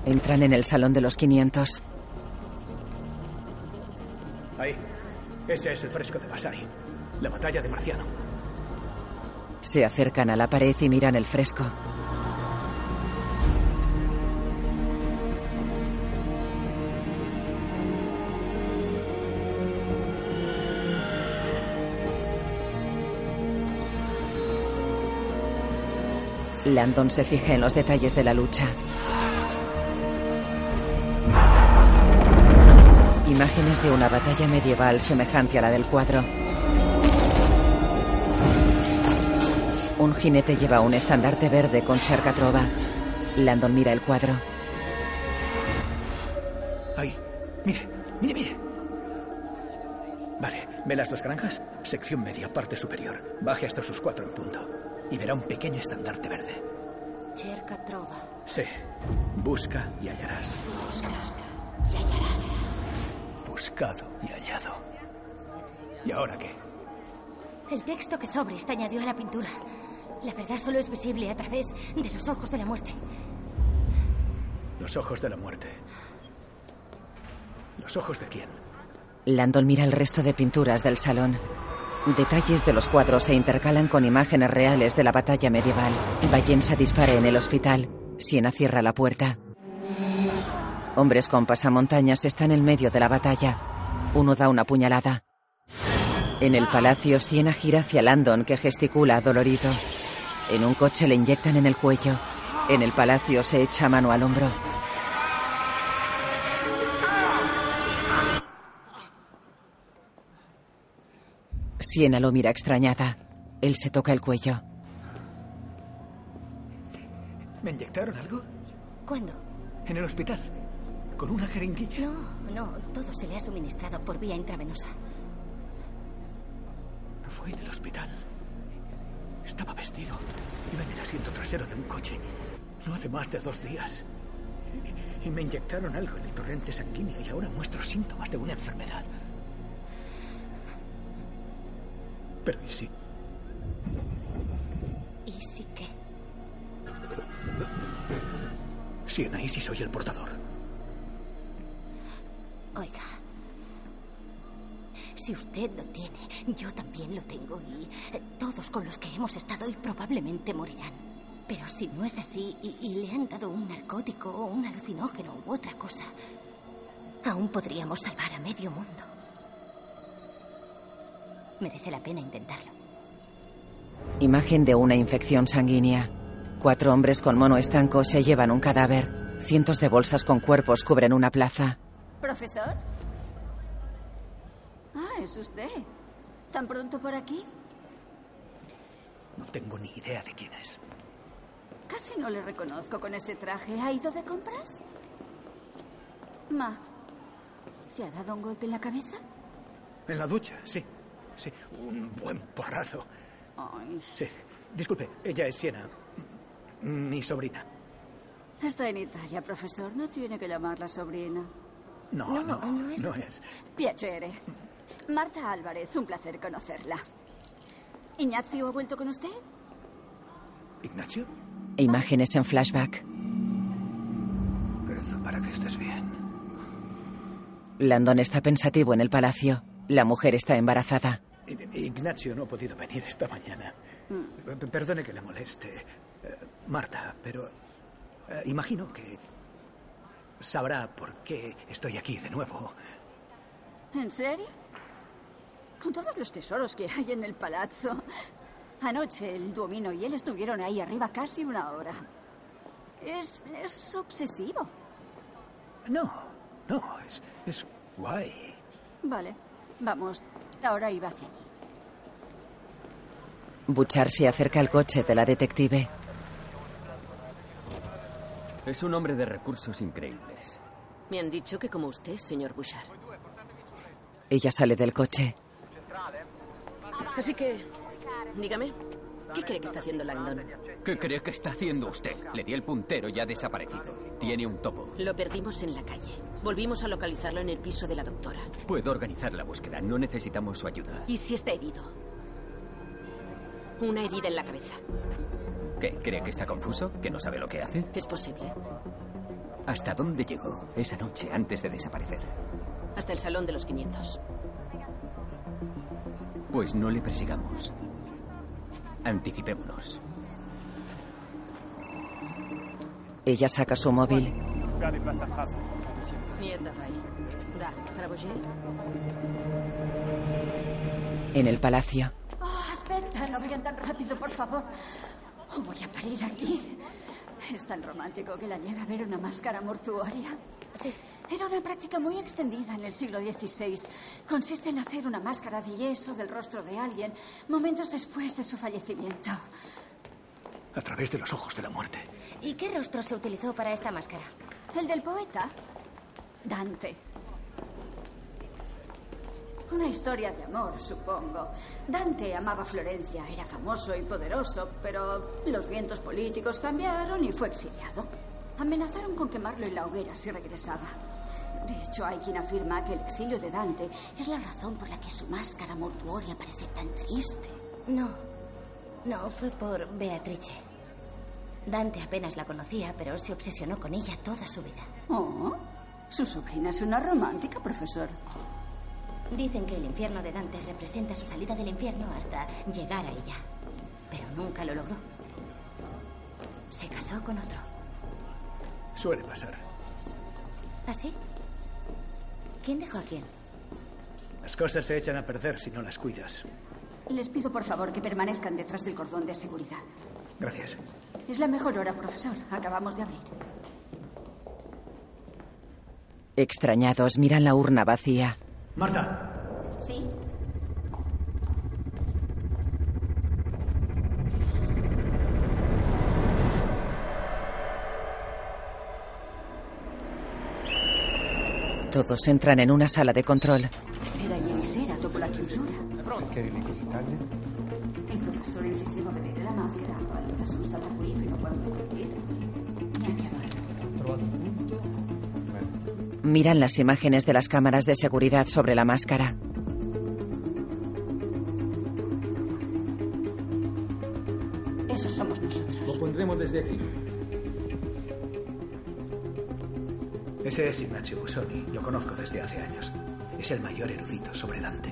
Entran en el Salón de los 500. Ahí. Ese es el fresco de Vasari. La batalla de Marciano. Se acercan a la pared y miran el fresco. Landon se fija en los detalles de la lucha. Imágenes de una batalla medieval semejante a la del cuadro. Jinete lleva un estandarte verde con charcatrova. Landon mira el cuadro. Ahí. Mire, mire, mire. Vale, ¿ve las dos granjas? Sección media, parte superior. Baje hasta sus cuatro en punto. Y verá un pequeño estandarte verde. Cerca trova. Sí. Busca y hallarás. Busca y hallarás. Buscado y hallado. ¿Y ahora qué? El texto que Zobrist añadió a la pintura. La verdad solo es visible a través de los ojos de la muerte. Los ojos de la muerte. ¿Los ojos de quién? Landon mira el resto de pinturas del salón. Detalles de los cuadros se intercalan con imágenes reales de la batalla medieval. Vallensa dispara en el hospital. Siena cierra la puerta. Hombres con pasamontañas están en medio de la batalla. Uno da una puñalada. En el palacio, Siena gira hacia Landon, que gesticula dolorido. En un coche le inyectan en el cuello. En el palacio se echa mano al hombro. Siena lo mira extrañada. Él se toca el cuello. ¿Me inyectaron algo? ¿Cuándo? En el hospital. Con una jeringuilla. No, no, todo se le ha suministrado por vía intravenosa. No fue en el hospital. Estaba vestido. Iba en el asiento trasero de un coche. No hace más de dos días. Y, y me inyectaron algo en el torrente sanguíneo y ahora muestro síntomas de una enfermedad. Pero ¿y sí? ¿Y sí qué? Siena, ¿y si soy el portador? Oiga. Si usted lo tiene, yo también lo tengo y eh, todos con los que hemos estado y probablemente morirán. Pero si no es así y, y le han dado un narcótico o un alucinógeno u otra cosa, aún podríamos salvar a medio mundo. Merece la pena intentarlo. Imagen de una infección sanguínea. Cuatro hombres con mono estanco se llevan un cadáver. Cientos de bolsas con cuerpos cubren una plaza. ¿Profesor? Ah, es usted. ¿Tan pronto por aquí? No tengo ni idea de quién es. Casi no le reconozco con ese traje. ¿Ha ido de compras? Ma, ¿se ha dado un golpe en la cabeza? En la ducha, sí. Sí, un buen porrazo. Ay, Sí. Disculpe, ella es Siena. Mi sobrina. está en Italia, profesor. No tiene que llamarla sobrina. No, No, no, no no es- es. Piacere. Marta Álvarez, un placer conocerla. ¿Ignacio ha vuelto con usted? ¿Ignacio? Imágenes en flashback. Rezo para que estés bien. Landon está pensativo en el palacio. La mujer está embarazada. Ignacio no ha podido venir esta mañana. Mm. Perdone que le moleste, eh, Marta, pero eh, imagino que sabrá por qué estoy aquí de nuevo. ¿En serio? Con todos los tesoros que hay en el palazzo. Anoche el Duomino y él estuvieron ahí arriba casi una hora. Es, es obsesivo. No, no, es, es guay. Vale, vamos. Ahora iba hacia allí. Butchar se acerca al coche de la detective. Es un hombre de recursos increíbles. Me han dicho que como usted, señor Bouchard. Ella sale del coche. Así que, dígame, ¿qué cree que está haciendo Langdon? ¿Qué cree que está haciendo usted? Le di el puntero y ha desaparecido. Tiene un topo. Lo perdimos en la calle. Volvimos a localizarlo en el piso de la doctora. Puedo organizar la búsqueda. No necesitamos su ayuda. ¿Y si está herido? Una herida en la cabeza. ¿Qué? ¿Cree que está confuso? ¿Que no sabe lo que hace? Es posible. ¿Hasta dónde llegó esa noche antes de desaparecer? Hasta el salón de los 500. Pues no le persigamos. Anticipémonos. Ella saca su móvil. Niente fai. Da, Travoyer. En el palacio. Oh, espera, no vayan tan rápido, por favor. Oh, voy a parir aquí. Es tan romántico que la lleve a ver una máscara mortuoria. Sí. Era una práctica muy extendida en el siglo XVI. Consiste en hacer una máscara de yeso del rostro de alguien momentos después de su fallecimiento. A través de los ojos de la muerte. ¿Y qué rostro se utilizó para esta máscara? ¿El del poeta? Dante. Una historia de amor, supongo. Dante amaba Florencia, era famoso y poderoso, pero los vientos políticos cambiaron y fue exiliado. Amenazaron con quemarlo en la hoguera si regresaba. De hecho, hay quien afirma que el exilio de Dante es la razón por la que su máscara mortuoria parece tan triste. No. No, fue por Beatrice. Dante apenas la conocía, pero se obsesionó con ella toda su vida. Oh, su sobrina es una romántica, profesor. Dicen que el infierno de Dante representa su salida del infierno hasta llegar a ella. Pero nunca lo logró. Se casó con otro. Suele pasar. ¿Así? ¿Quién dejó a quién? Las cosas se echan a perder si no las cuidas. Les pido por favor que permanezcan detrás del cordón de seguridad. Gracias. Es la mejor hora, profesor. Acabamos de abrir. Extrañados miran la urna vacía. Marta, Sí. Partito. Mi ha chiamato. Trovato un punto? Miran las imágenes de las cámaras de seguridad sobre la máscara. Esos somos nosotros. Lo pondremos desde aquí. Ese es Ignacio Busoni. Lo conozco desde hace años. Es el mayor erudito sobre Dante.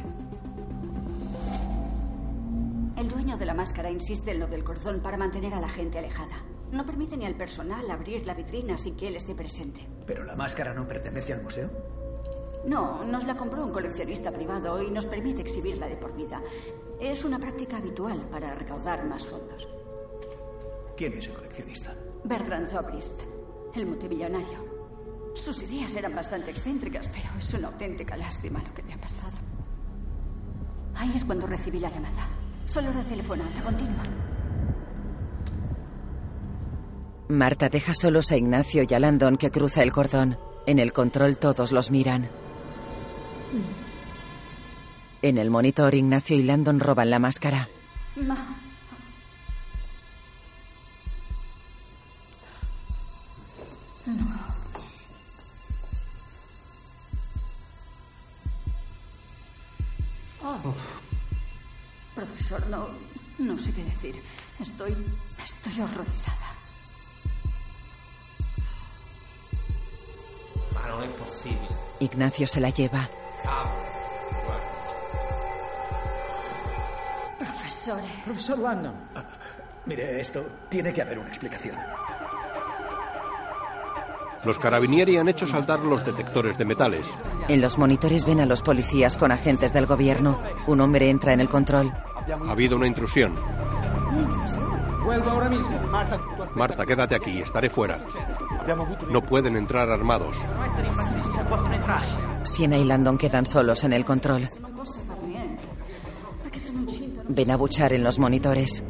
El dueño de la máscara insiste en lo del cordón para mantener a la gente alejada. No permite ni al personal abrir la vitrina sin que él esté presente. ¿Pero la máscara no pertenece al museo? No, nos la compró un coleccionista privado y nos permite exhibirla de por vida. Es una práctica habitual para recaudar más fondos. ¿Quién es el coleccionista? Bertrand Zobrist, el multimillonario. Sus ideas eran bastante excéntricas, pero es una auténtica lástima lo que le ha pasado. Ahí es cuando recibí la llamada. Solo era telefonata continua. Marta deja solos a Ignacio y a Landon que cruza el cordón. En el control todos los miran. En el monitor, Ignacio y Landon roban la máscara. Ma. No. Oh. Profesor, no, no sé qué decir. Estoy, estoy horrorizada. Ma non è possibile. Ignacio se la lleva. Profesor. Profesor Landon. mire, esto tiene que haber una explicación. Los carabinieri han hecho saltar los detectores de metales. En los monitores ven a los policías con agentes del gobierno. Un hombre entra en el control. Ha habido una intrusión. Vuelvo ahora mismo. Marta, Marta, quédate aquí, estaré fuera. No pueden entrar armados. Siena y Landon quedan solos en el control. Ven a buchar en los monitores.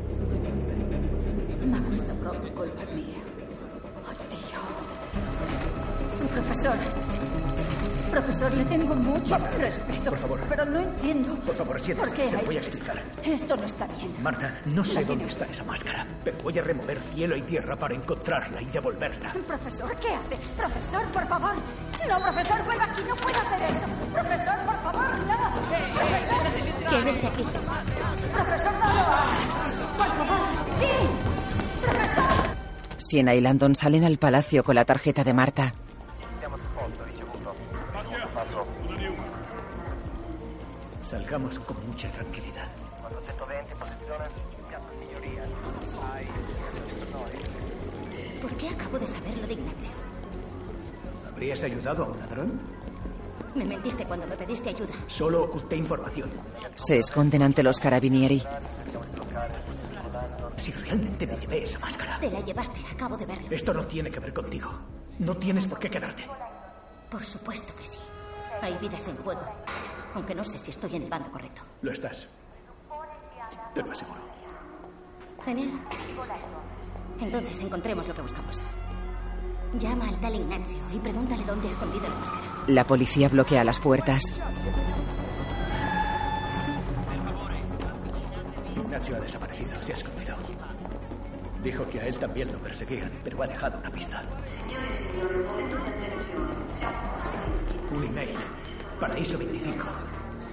Profesor. Profesor, le tengo mucho respeto. por favor. Pero no entiendo. Por favor, siéntese, ¿Por qué se lo voy a explicar. esto? Esto no está bien. Marta, no sé La dónde tiene está esa máscara, pero voy a remover cielo y tierra para encontrarla y devolverla. Profesor, ¿qué hace? Profesor, por favor. No, profesor, vuelva aquí. No puede hacer eso. Profesor, por favor, no. Profesor. Quédese aquí. Profesor, no lo haga. Por favor. Sí. Profesor. Siena y Landon salen al palacio con la tarjeta de Marta. Salgamos con mucha tranquilidad. ¿Por qué acabo de saber lo de Ignacio? ¿Habrías ayudado a un ladrón? Me mentiste cuando me pediste ayuda. Solo oculté información. Se esconden ante los carabinieri. Si realmente me llevé esa máscara, Te la llevaste, acabo de verlo. esto no tiene que ver contigo. No tienes por qué quedarte. Por supuesto que sí. Hay vidas en juego. Aunque no sé si estoy en el bando correcto. Lo estás. Te lo aseguro. Genial. Entonces encontremos lo que buscamos. Llama al tal Ignacio y pregúntale dónde ha escondido la máscara. La policía bloquea las puertas. Ignacio ha desaparecido, se ha escondido. Dijo que a él también lo perseguían, pero ha dejado una pista. Un email. Paraíso 25.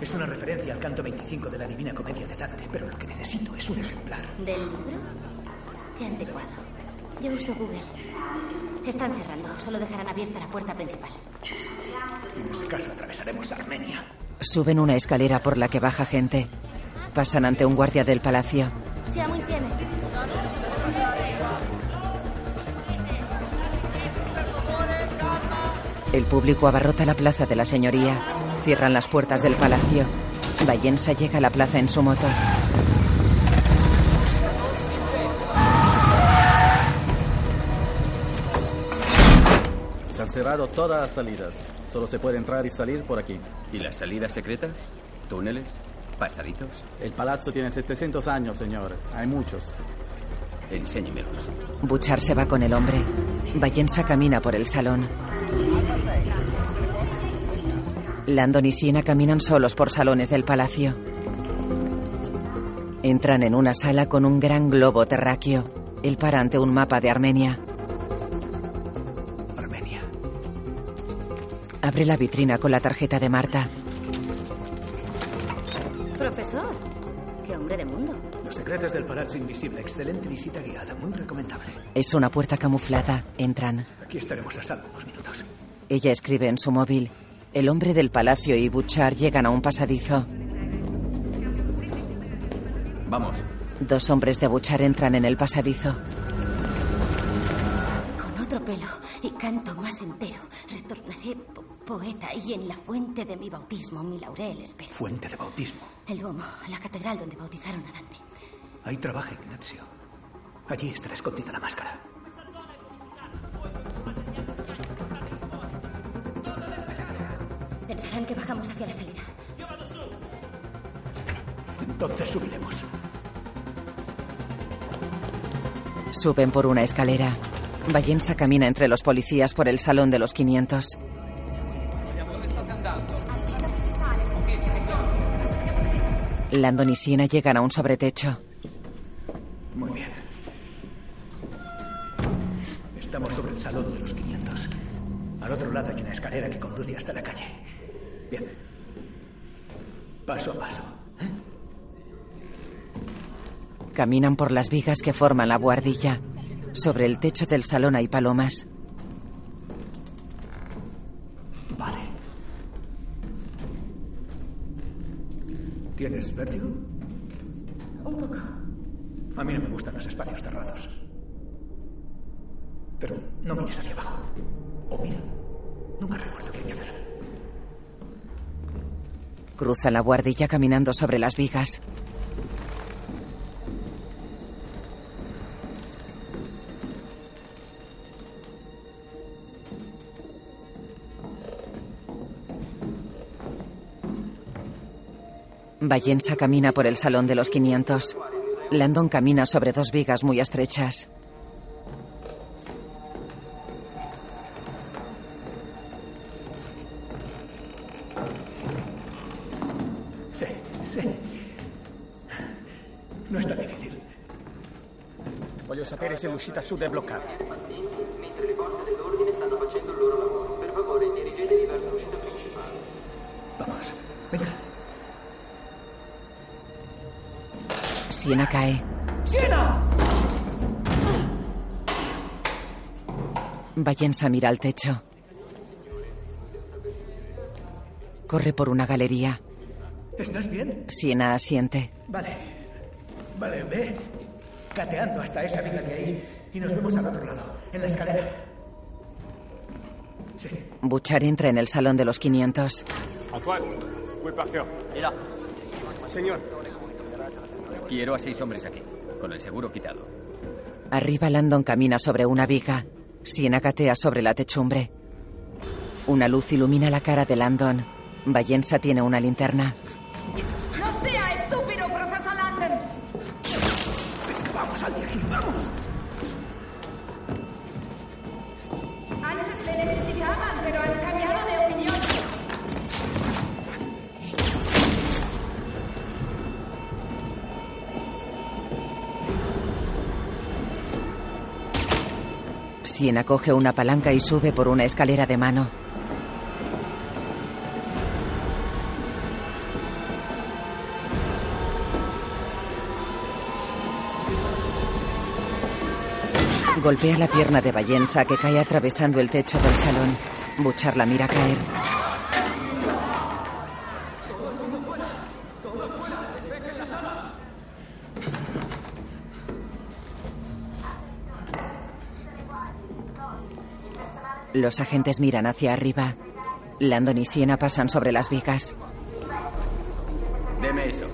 Es una referencia al canto 25 de la Divina Comedia de Dante, pero lo que necesito es un ejemplar. ¿Del libro? Qué anticuado. Yo uso Google. Están cerrando. Solo dejarán abierta la puerta principal. En ese caso atravesaremos Armenia. Suben una escalera por la que baja gente. Pasan ante un guardia del palacio. Siamo insieme. El público abarrota la plaza de la señoría. Cierran las puertas del palacio. Vallensa llega a la plaza en su moto. Se han cerrado todas las salidas. Solo se puede entrar y salir por aquí. ¿Y las salidas secretas? ¿Túneles? ¿Pasaditos? El palazzo tiene 700 años, señor. Hay muchos. Enséñemelos. Buchar se va con el hombre. Vallensa camina por el salón. Landon y Siena caminan solos por salones del palacio. Entran en una sala con un gran globo terráqueo. Él para ante un mapa de Armenia. Armenia. Abre la vitrina con la tarjeta de Marta. Profesor, qué hombre de mundo. Los secretos del Palazzo Invisible. Excelente visita guiada. Muy recomendable. Es una puerta camuflada. Entran. Aquí estaremos a salvo unos minutos. Ella escribe en su móvil. El hombre del palacio y Butchar llegan a un pasadizo. Vamos. Dos hombres de Butchar entran en el pasadizo. Con otro pelo y canto más entero, retornaré po- poeta y en la fuente de mi bautismo, mi laurel espero. Fuente de bautismo. El Duomo, la catedral donde bautizaron a Dante. Ahí trabaja Ignacio. Allí estará escondida la máscara. Pensarán que bajamos hacia la salida. Entonces subiremos. Suben por una escalera. Vallensa camina entre los policías por el salón de los 500. Landon y Siena llegan a un sobretecho. Muy bien. Estamos sobre el salón de los 500. Al otro lado hay una escalera que conduce hasta la calle. Bien. Paso a paso. Caminan por las vigas que forman la buhardilla. Sobre el techo del salón hay palomas. Vale. ¿Tienes vértigo? Un poco. A mí no me gustan los espacios cerrados. Pero no mires hacia abajo. O mira. Nunca recuerdo qué. Cruzan la buhardilla caminando sobre las vigas. Vallensa camina por el salón de los 500. Landon camina sobre dos vigas muy estrechas. No es tan difícil. Voglio sapere se l'uscita sud è bloccata. Mentre le forze dell'ordine stanno facendo il loro lavoro. Per favore, dirigetevi verso l'uscita principale. Vamos, venga. Siena cae. ¡Siena! Vallensa mira al techo. Corre por una galería. ¿Estás bien? Siena asiente. Vale. Vale, ve. Cateando hasta esa viga de ahí. Y nos vemos al otro lado, en la escalera. Sí. Butchar entra en el salón de los 500. Antoine, est Parker Mira, Señor, quiero a seis hombres aquí, con el seguro quitado. Arriba Landon camina sobre una viga. Siena catea sobre la techumbre. Una luz ilumina la cara de Landon. Vallensa tiene una linterna. Siena coge una palanca y sube por una escalera de mano. Golpea la pierna de Vallensa que cae atravesando el techo del salón. Butchar la mira caer. Los agentes miran hacia arriba. Landon y Siena pasan sobre las vigas. Deme eso.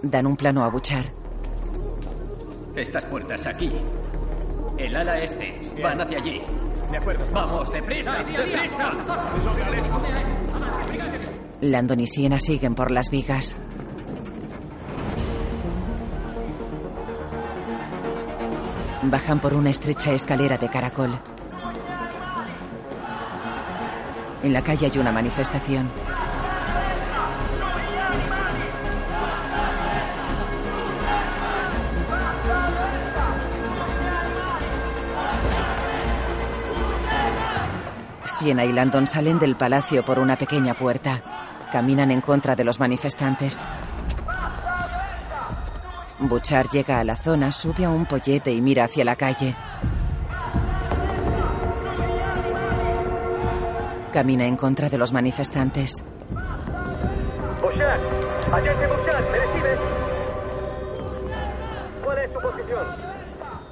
Dan un plano a Butchar. Estas puertas aquí. El ala este. Van hacia allí. de acuerdo. Vamos, deprisa, deprisa. Landon y Siena siguen por las vigas. Bajan por una estrecha escalera de caracol. En la calle hay una manifestación. Siena y Landon salen del palacio por una pequeña puerta. Caminan en contra de los manifestantes. Buchar llega a la zona, sube a un pollete y mira hacia la calle. Camina en contra de los manifestantes. Bouchard, agente Bouchard, ¿me recibe? ¿Cuál es su posición?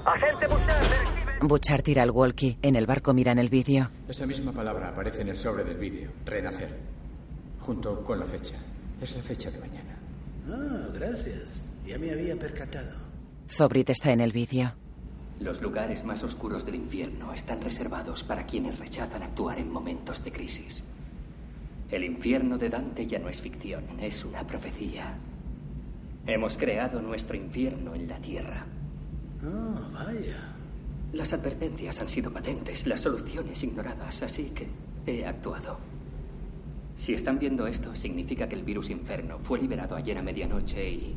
Agente Bouchard, ¿me recibe? Bouchard tira el walkie. En el barco miran el vídeo. Esa misma palabra aparece en el sobre del vídeo, renacer, junto con la fecha. Es la fecha de mañana. Ah, gracias. Ya me había percatado. Zobrit está en el vídeo. Los lugares más oscuros del infierno están reservados para quienes rechazan actuar en momentos de crisis. El infierno de Dante ya no es ficción, es una profecía. Hemos creado nuestro infierno en la tierra. Oh, vaya. Las advertencias han sido patentes, las soluciones ignoradas, así que he actuado. Si están viendo esto, significa que el virus inferno fue liberado ayer a medianoche y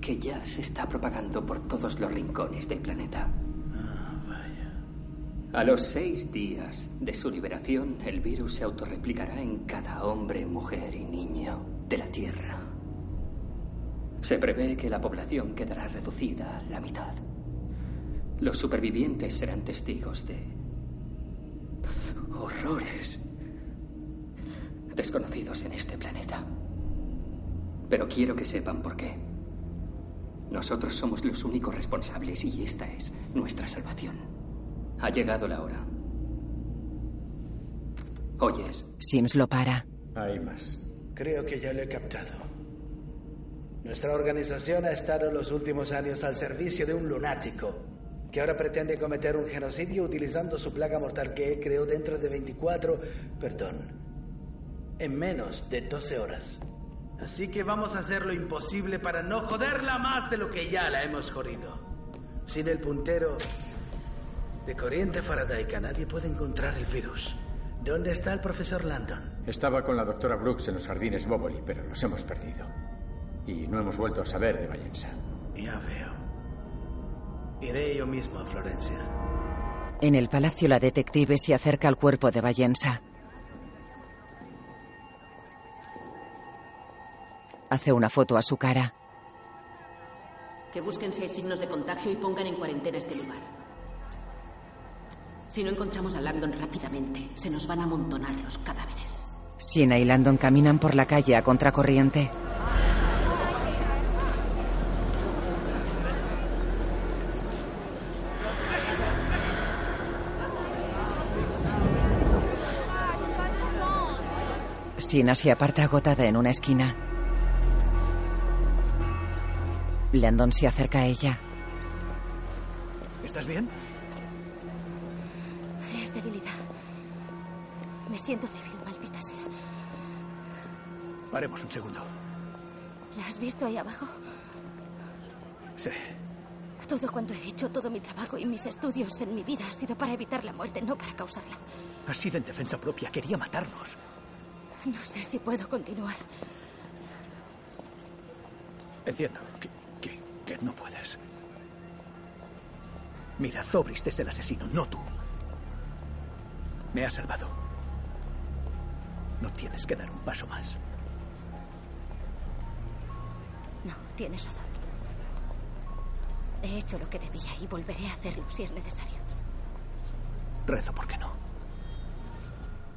que ya se está propagando por todos los rincones del planeta. A los seis días de su liberación, el virus se autorreplicará en cada hombre, mujer y niño de la Tierra. Se prevé que la población quedará reducida a la mitad. Los supervivientes serán testigos de horrores desconocidos en este planeta. Pero quiero que sepan por qué. Nosotros somos los únicos responsables y esta es nuestra salvación. Ha llegado la hora. ¿Oyes? Sims lo para. Hay más. Creo que ya lo he captado. Nuestra organización ha estado los últimos años al servicio de un lunático que ahora pretende cometer un genocidio utilizando su plaga mortal que él creó dentro de 24, perdón, en menos de 12 horas. Así que vamos a hacer lo imposible para no joderla más de lo que ya la hemos jodido. Sin el puntero de corriente faradaica nadie puede encontrar el virus. ¿Dónde está el profesor Landon? Estaba con la doctora Brooks en los jardines Boboli, pero los hemos perdido. Y no hemos vuelto a saber de Vallensa. Ya veo. Iré yo mismo a Florencia. En el palacio la detective se acerca al cuerpo de Vallensa. Hace una foto a su cara. Que busquen si hay signos de contagio y pongan en cuarentena este lugar. Si no encontramos a Langdon rápidamente, se nos van a amontonar los cadáveres. Siena y Landon caminan por la calle a contracorriente. Siena se aparta agotada en una esquina. Landon se acerca a ella. ¿Estás bien? Es debilidad. Me siento débil, maldita sea. Paremos un segundo. ¿La has visto ahí abajo? Sí. Todo cuanto he hecho, todo mi trabajo y mis estudios en mi vida ha sido para evitar la muerte, no para causarla. Ha sido en defensa propia. Quería matarnos. No sé si puedo continuar. Entiendo que no puedes. Mira, Zobrist es el asesino, no tú. Me has salvado. No tienes que dar un paso más. No, tienes razón. He hecho lo que debía y volveré a hacerlo si es necesario. Rezo porque no.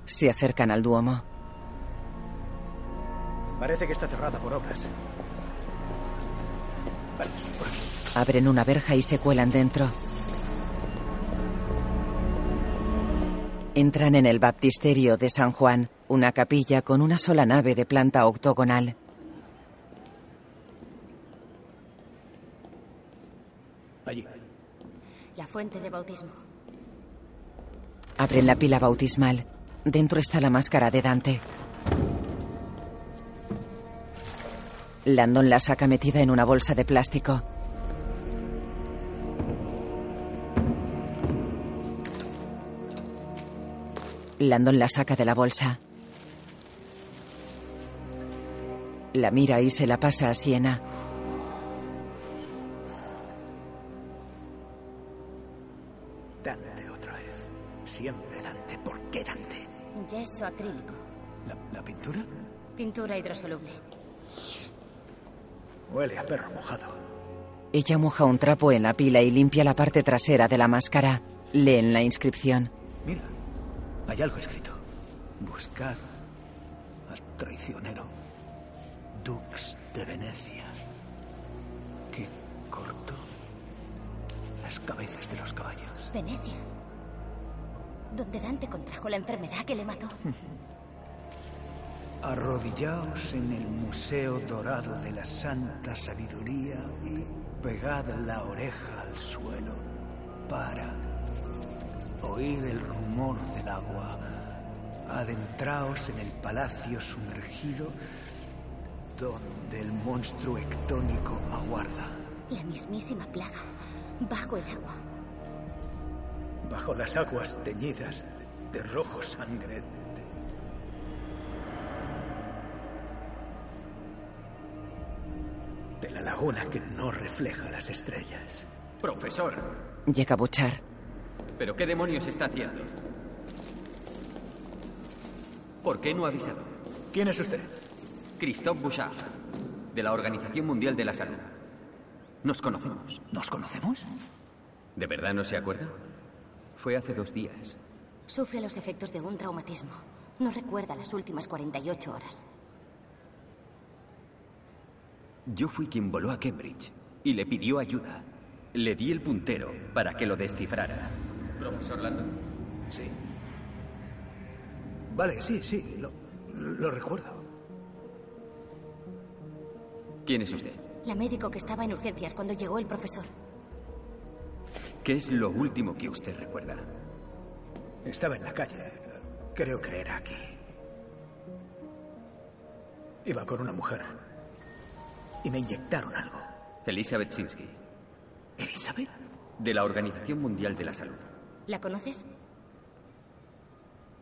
Se acercan al Duomo. Parece que está cerrada por obras. Vale, por aquí. Abren una verja y se cuelan dentro. Entran en el baptisterio de San Juan, una capilla con una sola nave de planta octogonal. Allí. La fuente de bautismo. Abren la pila bautismal. Dentro está la máscara de Dante. Landon la saca metida en una bolsa de plástico. Landon la saca de la bolsa. La mira y se la pasa a Siena. Dante otra vez. Siempre Dante. ¿Por qué Dante? yeso acrílico. ¿La, la pintura? Pintura hidrosoluble. Huele a perro mojado. Ella moja un trapo en la pila y limpia la parte trasera de la máscara. Leen la inscripción. Mira, hay algo escrito. Buscad al traicionero Dux de Venecia, que cortó las cabezas de los caballos. Venecia. Donde Dante contrajo la enfermedad que le mató. Arrodillaos en el Museo Dorado de la Santa Sabiduría y pegad la oreja al suelo para oír el rumor del agua. Adentraos en el palacio sumergido donde el monstruo ectónico aguarda. La mismísima plaga. Bajo el agua. Bajo las aguas teñidas de, de rojo sangre. Laguna que no refleja las estrellas. Profesor, Llega Bouchard. ¿pero qué demonios está haciendo? ¿Por qué no ha avisado? ¿Quién es usted? Christophe Bouchard, de la Organización Mundial de la Salud. Nos conocemos. ¿Nos conocemos? ¿De verdad no se acuerda? Fue hace dos días. Sufre los efectos de un traumatismo. No recuerda las últimas 48 horas. Yo fui quien voló a Cambridge y le pidió ayuda. Le di el puntero para que lo descifrara. Profesor Landon. Sí. Vale, sí, sí, lo, lo recuerdo. ¿Quién es usted? La médico que estaba en urgencias cuando llegó el profesor. ¿Qué es lo último que usted recuerda? Estaba en la calle. Creo que era aquí. Iba con una mujer. Y me inyectaron algo. Elizabeth Sinsky, ¿Elizabeth? de la Organización Mundial de la Salud. ¿La conoces?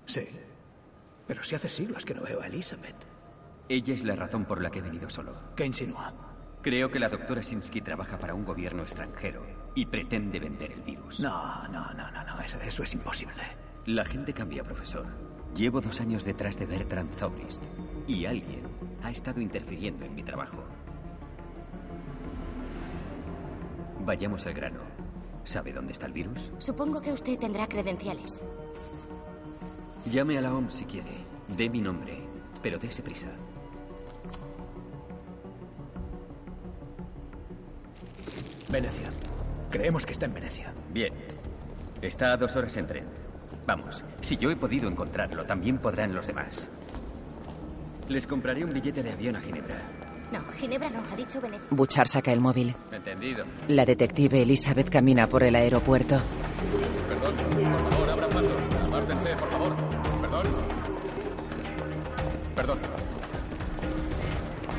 Sí. Pero si hace siglos que no veo a Elizabeth. Ella es la razón por la que he venido solo. ¿Qué insinúa? Creo que la doctora Sinsky trabaja para un gobierno extranjero y pretende vender el virus. No, no, no, no, no. Eso, eso es imposible. La gente cambia, profesor. Llevo dos años detrás de Bertrand Zobrist y alguien ha estado interfiriendo en mi trabajo. Vayamos al grano. ¿Sabe dónde está el virus? Supongo que usted tendrá credenciales. Llame a la OMS si quiere. Dé mi nombre, pero dése prisa. Venecia. Creemos que está en Venecia. Bien. Está a dos horas en tren. Vamos, si yo he podido encontrarlo, también podrán los demás. Les compraré un billete de avión a Ginebra. No, Ginebra no, ha dicho Venecia. Bouchard saca el móvil. Entendido. La detective Elizabeth camina por el aeropuerto. Perdón, por favor, abran paso. Apártense, por favor. Perdón. Perdón.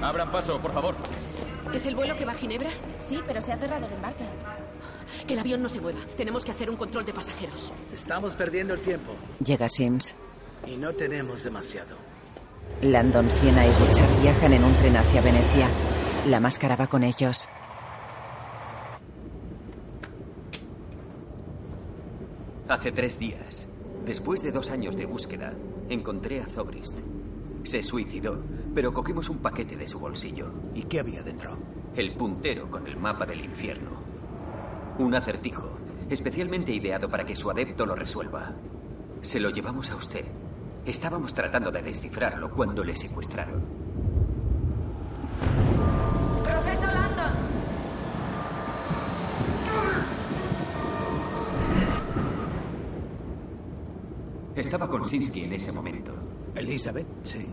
Abran paso, por favor. ¿Es el vuelo que va a Ginebra? Sí, pero se ha cerrado el embarque. Que el avión no se mueva. Tenemos que hacer un control de pasajeros. Estamos perdiendo el tiempo Llega Sims. y no tenemos demasiado. Landon, Siena y Bouchard viajan en un tren hacia Venecia. La máscara va con ellos. Hace tres días, después de dos años de búsqueda, encontré a Zobrist. Se suicidó, pero cogimos un paquete de su bolsillo. ¿Y qué había dentro? El puntero con el mapa del infierno. Un acertijo, especialmente ideado para que su adepto lo resuelva. Se lo llevamos a usted. Estábamos tratando de descifrarlo cuando le secuestraron. Estaba con Sinsky en ese momento. Elizabeth, sí.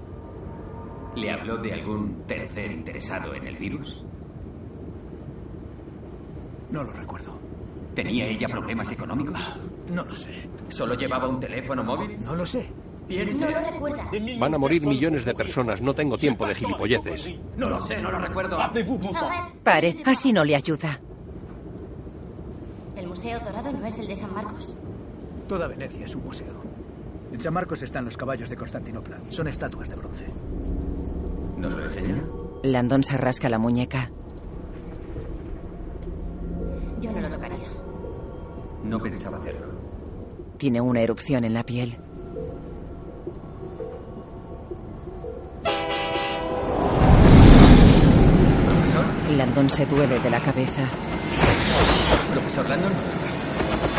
¿Le habló de algún tercer interesado en el virus? No lo recuerdo. ¿Tenía ella problemas económicos? No lo sé. ¿Solo llevaba un teléfono móvil? No lo sé. No lo recuerda. Van a morir millones de personas. No tengo tiempo de gilipolleces. No lo sé, no lo recuerdo. Pare, así no le ayuda. El Museo Dorado no es el de San Marcos. Toda Venecia es un museo. En San Marcos están los caballos de Constantinopla. Son estatuas de bronce. ¿Nos lo enseña? Landon se rasca la muñeca. Yo no lo tocaría. No pensaba hacerlo. Tiene una erupción en la piel. Landon se duele de la cabeza. ¿Profesor Landon?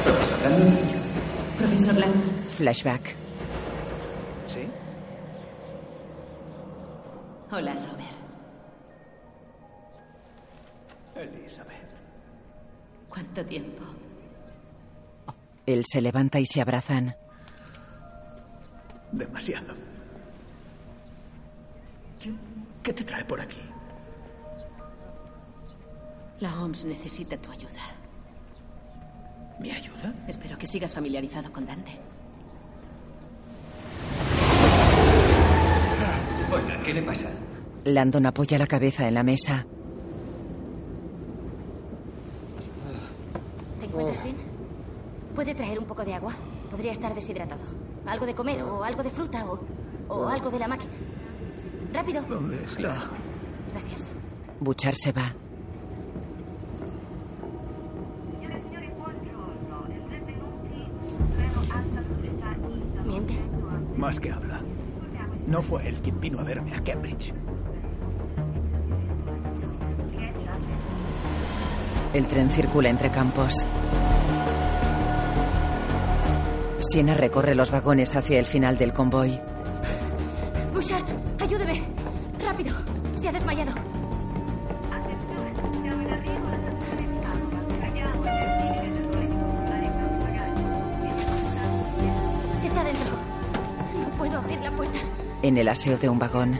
¿Profesor Landon? ¿Profesor Landon? Flashback. ¿Sí? Hola, Robert. Elizabeth. ¿Cuánto tiempo? Él se levanta y se abrazan. Demasiado. ¿Qué, qué te trae por aquí? La OMS necesita tu ayuda. ¿Mi ayuda? Espero que sigas familiarizado con Dante. Oiga, ¿qué le pasa? Landon apoya la cabeza en la mesa. ¿Te encuentras bien? ¿Puede traer un poco de agua? Podría estar deshidratado. Algo de comer o algo de fruta o, o algo de la máquina. Rápido. ¿Dónde está? Gracias. Butchar se va. Miente. Más que habla. No fue él quien vino a verme a Cambridge. El tren circula entre campos. Siena recorre los vagones hacia el final del convoy. Bouchard, ayúdeme. Rápido. Se ha desmayado. En el aseo de un vagón,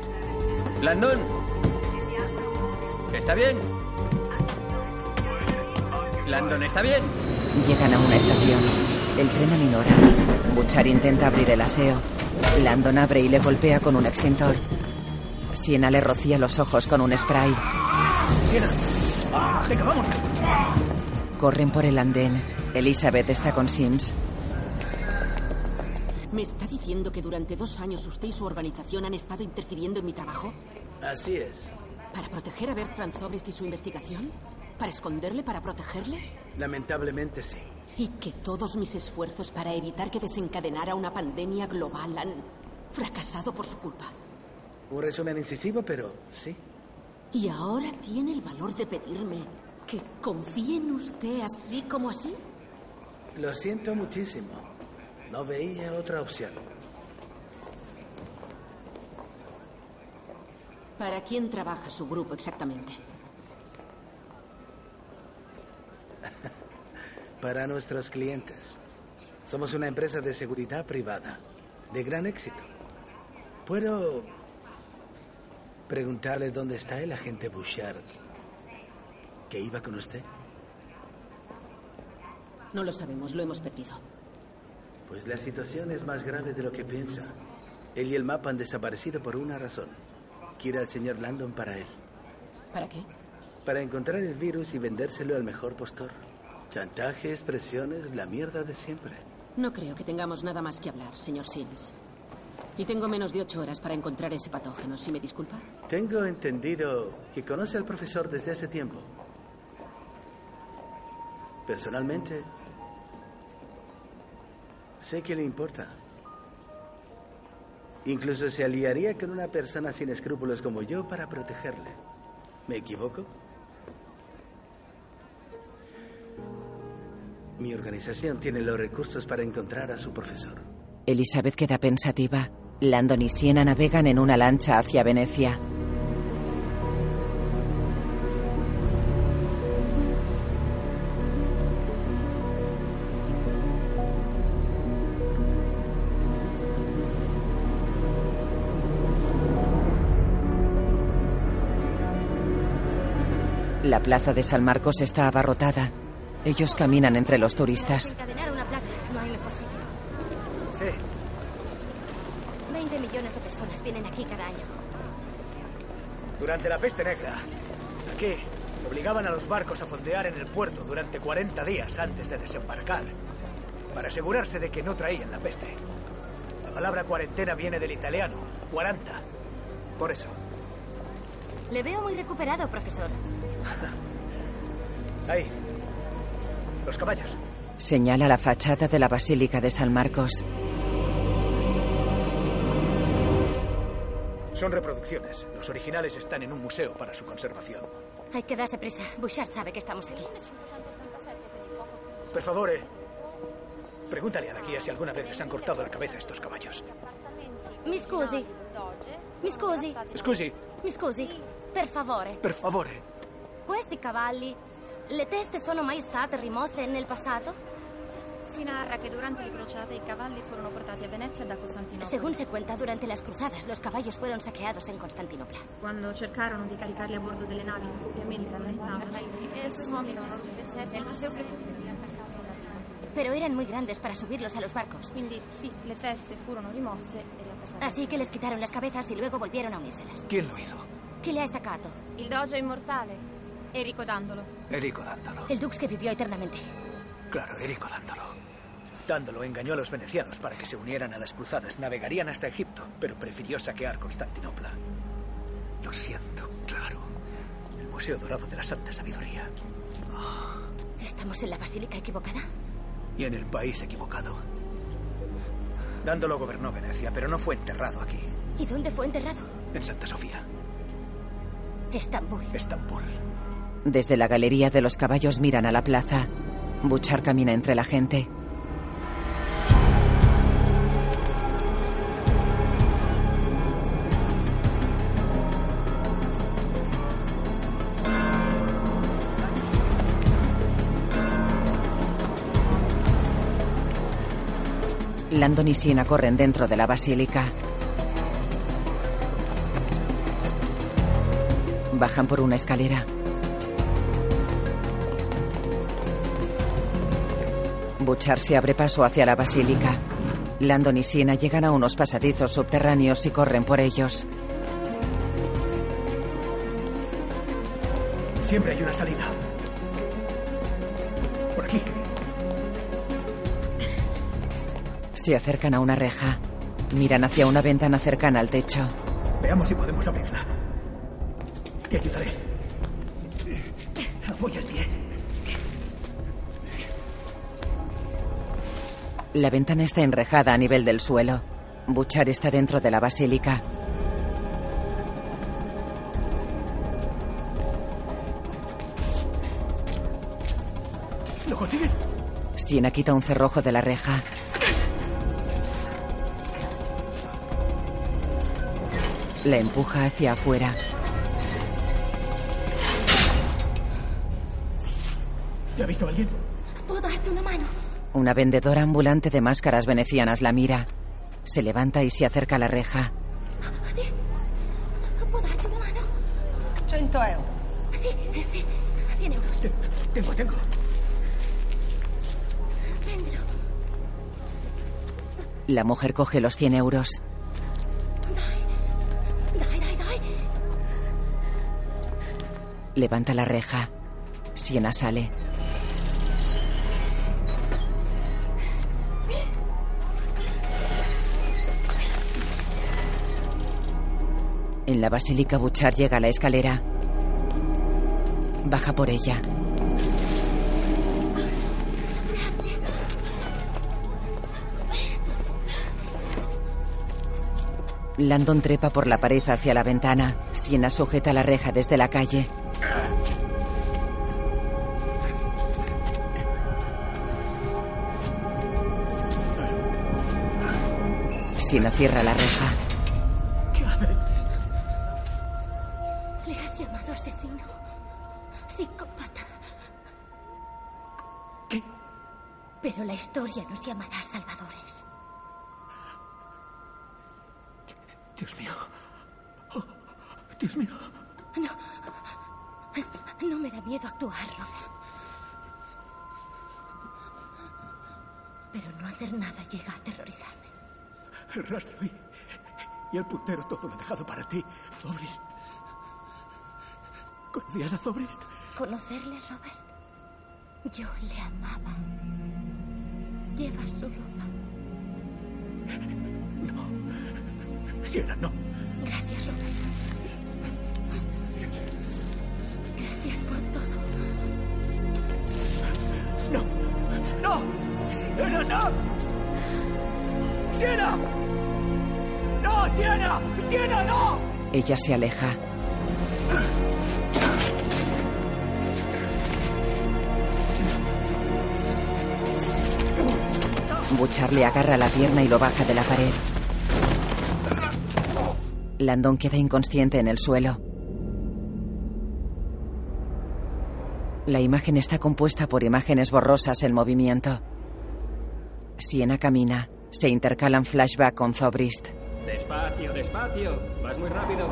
Landon. ¿Está bien? Landon, ¿está bien? llegan a una estación. El tren aminora. Butchar intenta abrir el aseo. Landon abre y le golpea con un extintor. Siena le rocía los ojos con un spray. Siena. Ah, venga, vamos. Corren por el andén. Elizabeth está con Sims. ¿Me está diciendo que durante dos años usted y su organización han estado interfiriendo en mi trabajo? Así es. ¿Para proteger a Bertrand Zobrist y su investigación? ¿Para esconderle? ¿Para protegerle? Lamentablemente sí. Y que todos mis esfuerzos para evitar que desencadenara una pandemia global han fracasado por su culpa. Un resumen incisivo, pero sí. ¿Y ahora tiene el valor de pedirme que confíe en usted así como así? Lo siento muchísimo. No veía otra opción. ¿Para quién trabaja su grupo exactamente? Para nuestros clientes. Somos una empresa de seguridad privada, de gran éxito. ¿Puedo preguntarle dónde está el agente Bouchard que iba con usted? No lo sabemos, lo hemos perdido. Pues la situación es más grave de lo que piensa. Él y el mapa han desaparecido por una razón. Quiere al señor Landon para él. ¿Para qué? Para encontrar el virus y vendérselo al mejor postor. Chantajes, presiones, la mierda de siempre. No creo que tengamos nada más que hablar, señor Sims. Y tengo menos de ocho horas para encontrar ese patógeno, si me disculpa. Tengo entendido que conoce al profesor desde hace tiempo. Personalmente, sé que le importa. Incluso se aliaría con una persona sin escrúpulos como yo para protegerle. ¿Me equivoco? Mi organización tiene los recursos para encontrar a su profesor. Elizabeth queda pensativa. Landon y Siena navegan en una lancha hacia Venecia. La plaza de San Marcos está abarrotada. Ellos caminan entre los turistas. Encadenar una placa. No hay mejor sitio. Sí. 20 millones de personas vienen aquí cada año. Durante la peste negra, aquí obligaban a los barcos a fondear en el puerto durante 40 días antes de desembarcar, para asegurarse de que no traían la peste. La palabra cuarentena viene del italiano, 40. Por eso. Le veo muy recuperado, profesor. Ahí. Los caballos. Señala la fachada de la Basílica de San Marcos. Son reproducciones. Los originales están en un museo para su conservación. Hay que darse prisa. Bouchard sabe que estamos aquí. Per favore, pregúntale a la guía si alguna vez les han cortado la cabeza a estos caballos. Mi scusi. Mi scusi. Scusi, Mi scusi. Per favore. per favore. Questi cavalli, le teste sono mai state rimosse nel passato? Si narra che durante le crociate i cavalli furono portati a Venezia da Costantinopla. Según se cuenta, durante las cruzadas, los caballos fueron saqueados en Constantinopla. Quando cercarono di caricarli a bordo delle navi, e sfondano nel museo Pero eran muy grandes para subirlos a los barcos. Quindi sì, le teste furono rimosse e. Así que les quitaron las cabezas y luego volvieron a unírselas. ¿Quién lo hizo? ¿Qué le ha estacato? Il doge immortale, Enrico Dandolo. Enrico Dándolo. El Dux que vivió eternamente. Claro, Enrico Dándolo. Dándolo engañó a los venecianos para que se unieran a las cruzadas. Navegarían hasta Egipto, pero prefirió saquear Constantinopla. Lo siento, claro. El Museo Dorado de la Santa Sabiduría. ¿Estamos en la basílica equivocada? Y en el país equivocado. Dándolo gobernó Venecia, pero no fue enterrado aquí, ¿Y dónde fue enterrado? en Santa Sofía, Estambul. Estambul. Desde la galería de los caballos miran a la plaza. Bouchard camina entre la gente. Landon y Siena corren dentro de la basílica. Bajan por una escalera. Butchar se abre paso hacia la basílica. Landon y Siena llegan a unos pasadizos subterráneos y corren por ellos. Siempre hay una salida. Por aquí. Se acercan a una reja. Miran hacia una ventana cercana al techo. Veamos si podemos abrirla. Te ayudaré. La ventana está enrejada a nivel del suelo. Butchar está dentro de la basílica. ¿Lo consigues? Siena quita un cerrojo de la reja. La empuja hacia afuera. ¿Te ha visto alguien? ¿Puedo darte una mano? Una vendedora ambulante de máscaras venecianas la mira. Se levanta y se acerca a la reja. ¿Puedo darte una mano? 100 euros. Sí, eh, sí. 100 euros. Tengo, tengo. Préndelo. La mujer coge los 100 euros. Dai, dai, dai. Levanta la reja. Siena sale. En la basílica Butchar llega a la escalera. Baja por ella. Landon trepa por la pared hacia la ventana. Siena sujeta la reja desde la calle. Siena cierra la reja. Historia nos llamará salvadores. Dios mío. Oh, Dios mío. No. No me da miedo actuar, Robert. Pero no hacer nada llega a aterrorizarme. El rastro y, y el puntero todo lo he dejado para ti. Zobrist. ¿Conocías a Zobrist? ¿Conocerle, Robert? Yo le amaba. Lleva su ropa. Siena, no. Gracias, Robert. Gracias por todo. No. No. Siena, no. Siena. No, Siena. Siena, no. Ella se aleja. Butchar le agarra la pierna y lo baja de la pared. Landon queda inconsciente en el suelo. La imagen está compuesta por imágenes borrosas en movimiento. Siena camina. Se intercalan flashback con Zobrist. Despacio, despacio. Vas muy rápido.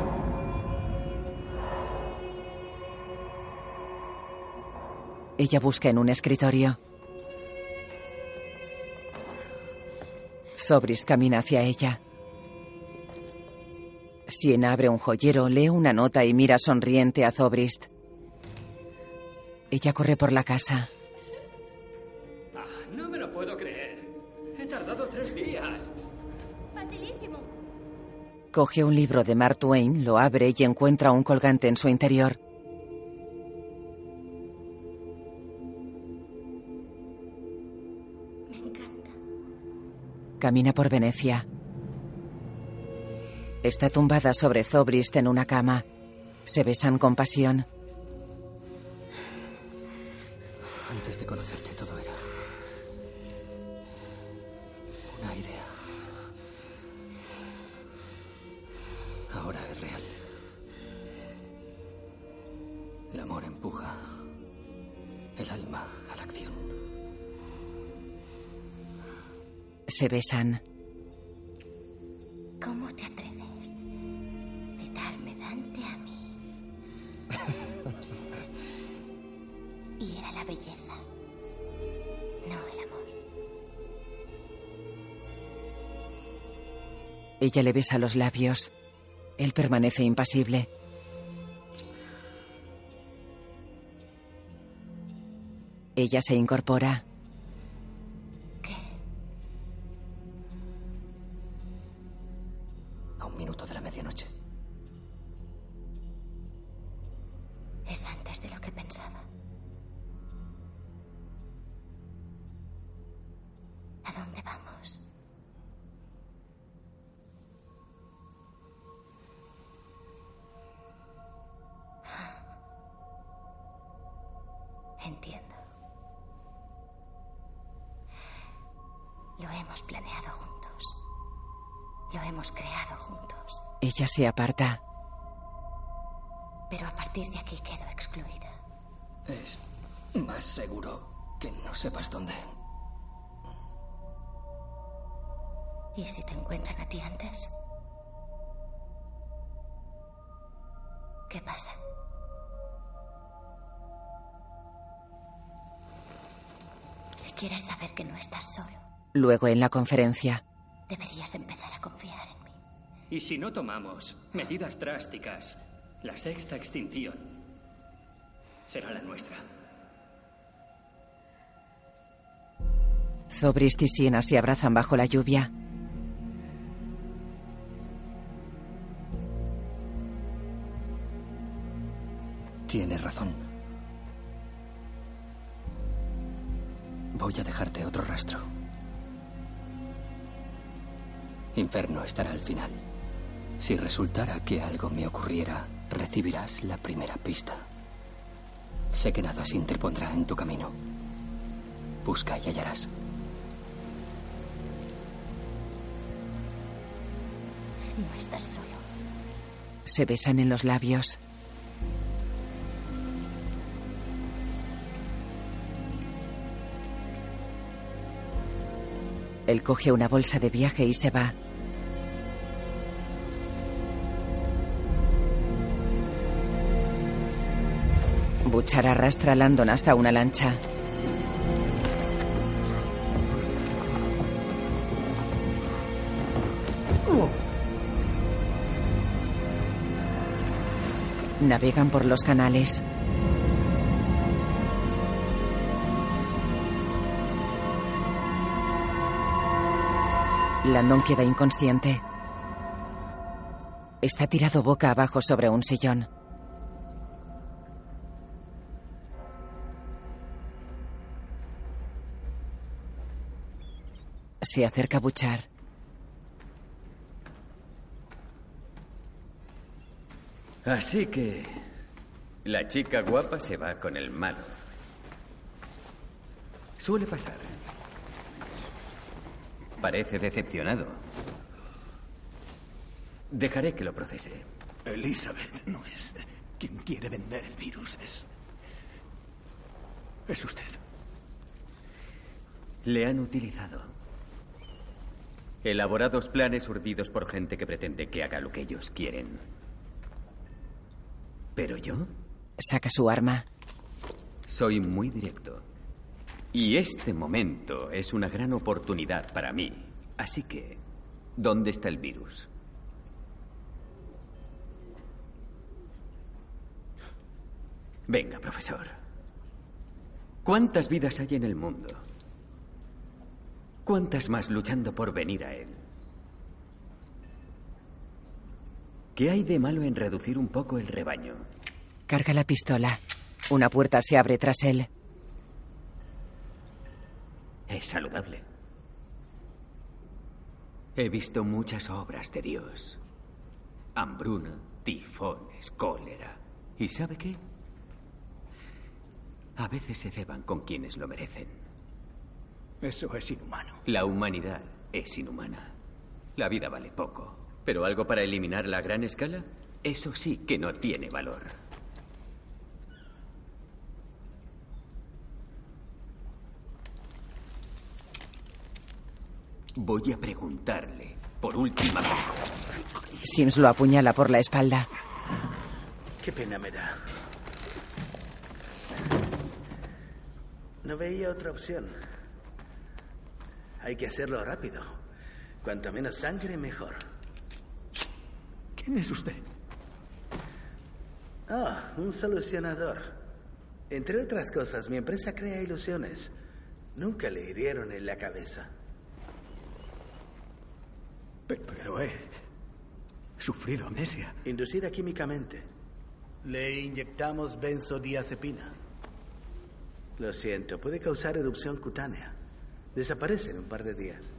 Ella busca en un escritorio. Zobrist camina hacia ella. Siena abre un joyero, lee una nota y mira sonriente a Zobrist. Ella corre por la casa. Ah, no me lo puedo creer. He tardado tres días. Facilísimo. Coge un libro de Mark Twain, lo abre y encuentra un colgante en su interior. Camina por Venecia. Está tumbada sobre Zobrist en una cama. Se besan con pasión. Antes de conocerte todo era una idea. Ahora es real. El amor empuja Se besan. ¿Cómo te atreves? Citarme Dante a mí. y era la belleza, no el amor. Ella le besa los labios. Él permanece impasible. Ella se incorpora. Ella se aparta. Pero a partir de aquí quedo excluida. Es más seguro que no sepas dónde. ¿Y si te encuentran a ti antes? ¿Qué pasa? Si quieres saber que no estás solo, Luego en la conferencia. Y si no tomamos medidas drásticas, la sexta extinción será la nuestra. Zobrist y Siena se abrazan bajo la lluvia. Tienes razón. Voy a dejarte otro rastro. Inferno estará al final. Si resultara que algo me ocurriera, recibirás la primera pista. Sé que nada se interpondrá en tu camino. Busca y hallarás. No estás solo. Se besan en los labios. Él coge una bolsa de viaje y se va. Butchar arrastra a Landon hasta una lancha. Navegan por los canales. Landon queda inconsciente. Está tirado boca abajo sobre un sillón. Se acerca a Buchar. Así que la chica guapa se va con el malo. Suele pasar. Parece decepcionado. Dejaré que lo procese. Elizabeth no es quien quiere vender el virus, es. Es usted. Le han utilizado. Elaborados planes urdidos por gente que pretende que haga lo que ellos quieren. Pero yo Saca su arma. soy muy directo. Y este momento es una gran oportunidad para mí. Así que, ¿dónde está el virus? Venga, profesor. ¿Cuántas vidas hay en el mundo? ¿Cuántas más luchando por venir a él? ¿Qué hay de malo en reducir un poco el rebaño? Carga la pistola. Una puerta se abre tras él. Es saludable. He visto muchas obras de Dios. Hambruna, tifones, cólera. ¿Y sabe qué? A veces se ceban con quienes lo merecen. Eso es inhumano. La humanidad es inhumana. La vida vale poco. Pero algo para eliminar la gran escala, eso sí que no tiene valor. Voy a preguntarle, por última vez. Sims lo apuñala por la espalda. Qué pena me da. No veía otra opción. Hay que hacerlo rápido. Cuanto menos sangre, mejor. ¿Quién es usted? Ah, un solucionador. Entre otras cosas, mi empresa crea ilusiones. Nunca le hirieron en la cabeza. Pero, pero he sufrido amnesia. Inducida químicamente. Le inyectamos benzodiazepina. Lo siento, puede causar erupción cutánea. Desaparece en un par de días.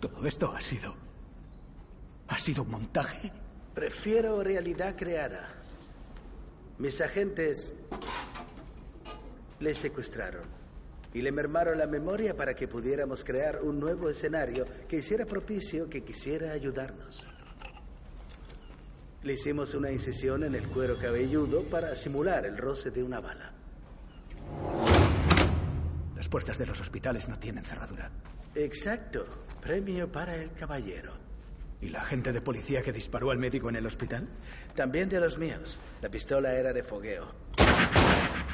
Todo esto ha sido. ha sido un montaje. Prefiero realidad creada. Mis agentes le secuestraron y le mermaron la memoria para que pudiéramos crear un nuevo escenario que hiciera propicio que quisiera ayudarnos. Le hicimos una incisión en el cuero cabelludo para simular el roce de una bala. Las puertas de los hospitales no tienen cerradura. Exacto. Premio para el caballero. ¿Y la agente de policía que disparó al médico en el hospital? También de los míos. La pistola era de fogueo.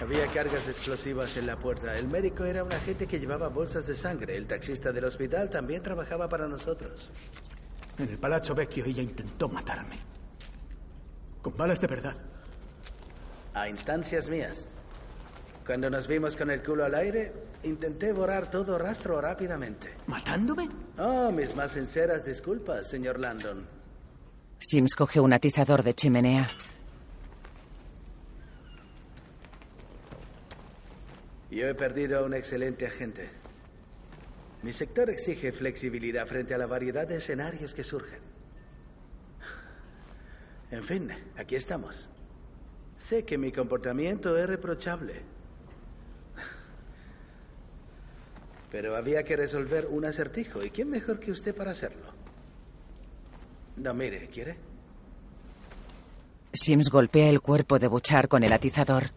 Había cargas explosivas en la puerta. El médico era un agente que llevaba bolsas de sangre. El taxista del hospital también trabajaba para nosotros. En el Palazzo Vecchio ella intentó matarme. Con balas de verdad. A instancias mías. Cuando nos vimos con el culo al aire, intenté borrar todo rastro rápidamente. ¿Matándome? Oh, mis más sinceras disculpas, señor Landon. Sims coge un atizador de chimenea. Yo he perdido a un excelente agente. Mi sector exige flexibilidad frente a la variedad de escenarios que surgen. En fin, aquí estamos. Sé que mi comportamiento es reprochable. Pero había que resolver un acertijo. ¿Y quién mejor que usted para hacerlo? No, mire, ¿quiere? Sims golpea el cuerpo de Buchar con el atizador.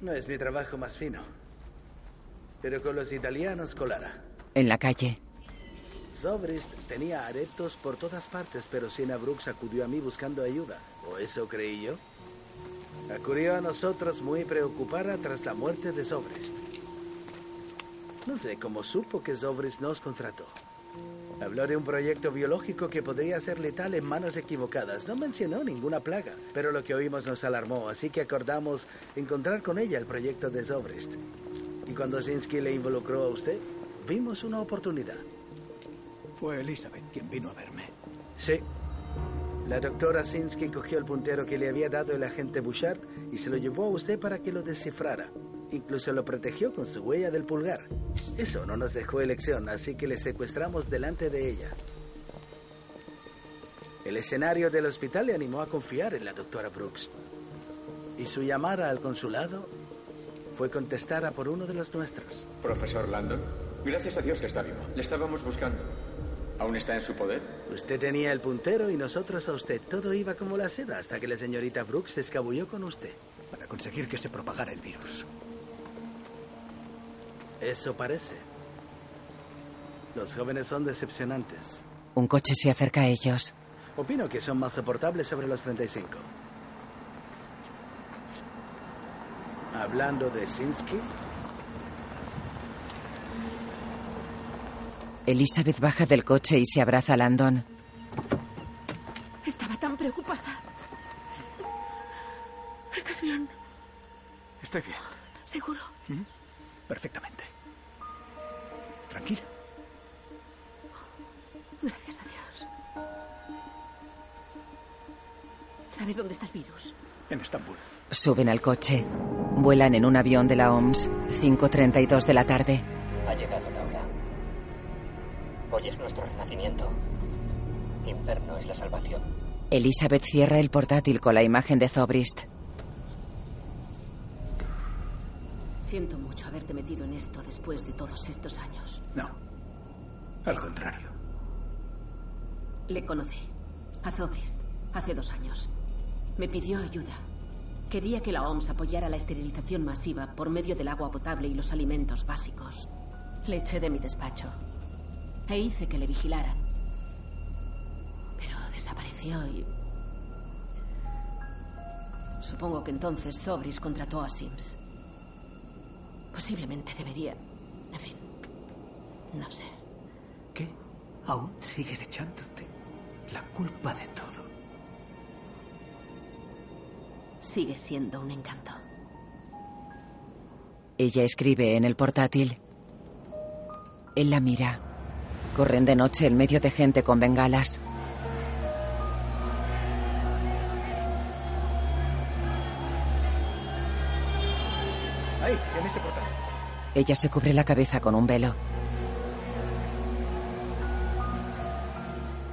No es mi trabajo más fino. Pero con los italianos colará. En la calle. Zobrist tenía aretos por todas partes, pero Sina Brooks acudió a mí buscando ayuda. ¿O eso creí yo? Acudió a nosotros muy preocupada tras la muerte de Zobrist. No sé cómo supo que Zobrist nos contrató. Habló de un proyecto biológico que podría ser letal en manos equivocadas. No mencionó ninguna plaga, pero lo que oímos nos alarmó, así que acordamos encontrar con ella el proyecto de Zobrist. Y cuando Zinsky le involucró a usted, vimos una oportunidad. Fue Elizabeth quien vino a verme. Sí. La doctora Sinsky cogió el puntero que le había dado el agente Bouchard y se lo llevó a usted para que lo descifrara. Incluso lo protegió con su huella del pulgar. Eso no nos dejó elección, así que le secuestramos delante de ella. El escenario del hospital le animó a confiar en la doctora Brooks. Y su llamada al consulado fue contestada por uno de los nuestros. Profesor Landon, gracias a Dios que está vivo. Le estábamos buscando. ¿Aún está en su poder? Usted tenía el puntero y nosotros a usted. Todo iba como la seda hasta que la señorita Brooks se escabulló con usted. Para conseguir que se propagara el virus. Eso parece. Los jóvenes son decepcionantes. Un coche se acerca a ellos. Opino que son más soportables sobre los 35. Hablando de Sinsky, Elizabeth baja del coche y se abraza a Landon. Estaba tan preocupada. ¿Estás bien? Estoy bien. ¿Seguro? ¿Mm? Perfectamente. Tranquila. Gracias a Dios. ¿Sabes dónde está el virus? En Estambul. Suben al coche. Vuelan en un avión de la OMS. 5.32 de la tarde. Ha llegado la hora. Hoy es nuestro renacimiento. Inferno es la salvación. Elizabeth cierra el portátil con la imagen de Zobrist. Siento mucho haberte metido en esto después de todos estos años. No. Al contrario. Le conocí. A Zobrist. Hace dos años. Me pidió ayuda. Quería que la OMS apoyara la esterilización masiva por medio del agua potable y los alimentos básicos. Le eché de mi despacho. E hice que le vigilaran. Pero desapareció y... Supongo que entonces Zobris contrató a Sims. Posiblemente debería... En fin. No sé. ¿Qué? ¿Aún sigues echándote la culpa de todo? Sigue siendo un encanto. Ella escribe en el portátil. Él la mira. Corren de noche en medio de gente con bengalas. Ahí, en ese portal. Ella se cubre la cabeza con un velo.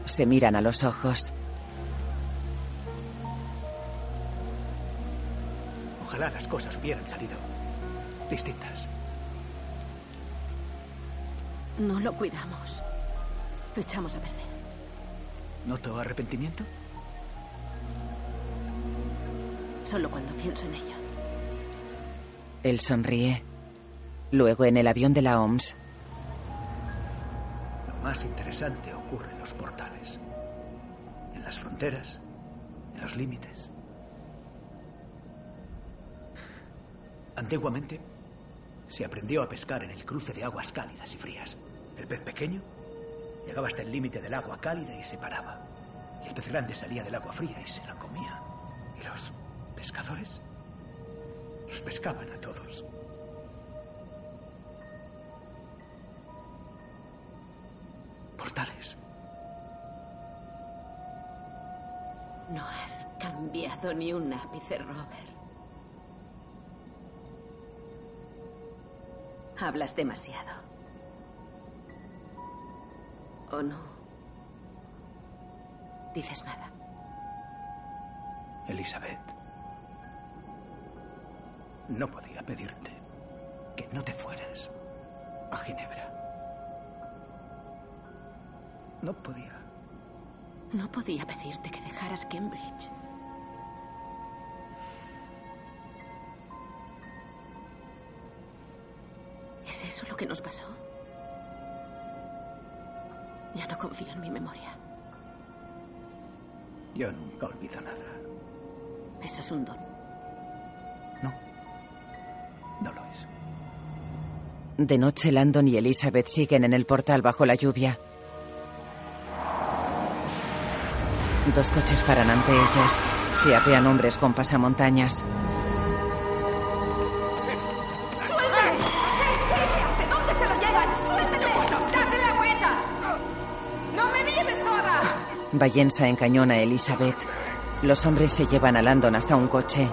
Se miran a los ojos. Ojalá las cosas hubieran salido distintas. No lo cuidamos. Lo echamos a perder. ¿Noto arrepentimiento? Solo cuando pienso en ello. Él sonríe. Luego en el avión de la OMS. Lo más interesante ocurre en los portales. En las fronteras, en los límites. Antiguamente se aprendió a pescar en el cruce de aguas cálidas y frías. El pez pequeño llegaba hasta el límite del agua cálida y se paraba. Y el pez grande salía del agua fría y se la comía. Y los pescadores los pescaban a todos. Portales. No has cambiado ni un ápice, Robert. Hablas demasiado. ¿O no? Dices nada. Elizabeth, no podía pedirte que no te fueras a Ginebra. No podía. No podía pedirte que dejaras Cambridge. ¿Es eso lo que nos pasó? Ya no confío en mi memoria. Yo nunca olvido nada. Eso es un don. No lo es. De noche, Landon y Elizabeth siguen en el portal bajo la lluvia. Dos coches paran ante ellos. Se apean hombres con pasamontañas. Vallensa encañona a Elizabeth. Los hombres se llevan a Landon hasta un coche.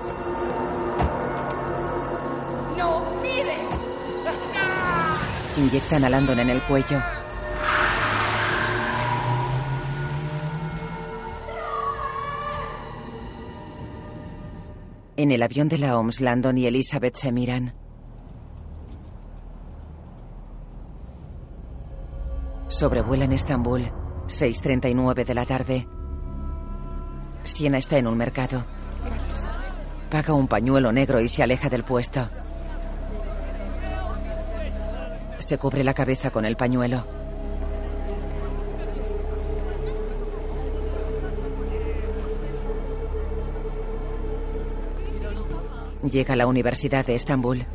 ¡No mires! Inyectan a Landon en el cuello. En el avión de la OMS, Landon y Elizabeth se miran. Sobrevuelan Estambul. 6.39 de la tarde. Siena está en un mercado. Paga un pañuelo negro y se aleja del puesto. Se cubre la cabeza con el pañuelo. Llega a la Universidad de Estambul.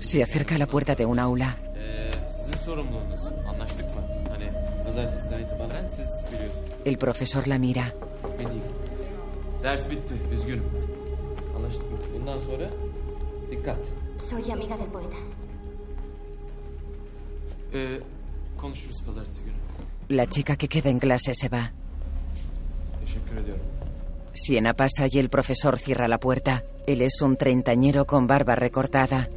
Se acerca a la puerta de un aula. Sorumluluğunuz. Anlaştık mı? Hani pazartesiden itibaren siz biliyorsunuz. El profesor la mira. Ben değil. Ders bitti. Üzgünüm. Anlaştık mı? Bundan sonra dikkat. Soy amiga del poeta. Ee, konuşuruz pazartesi günü. La chica que queda en clase se va. Teşekkür ediyorum. Siena pasa y el profesor cierra la puerta. Él es un treintañero con barba recortada.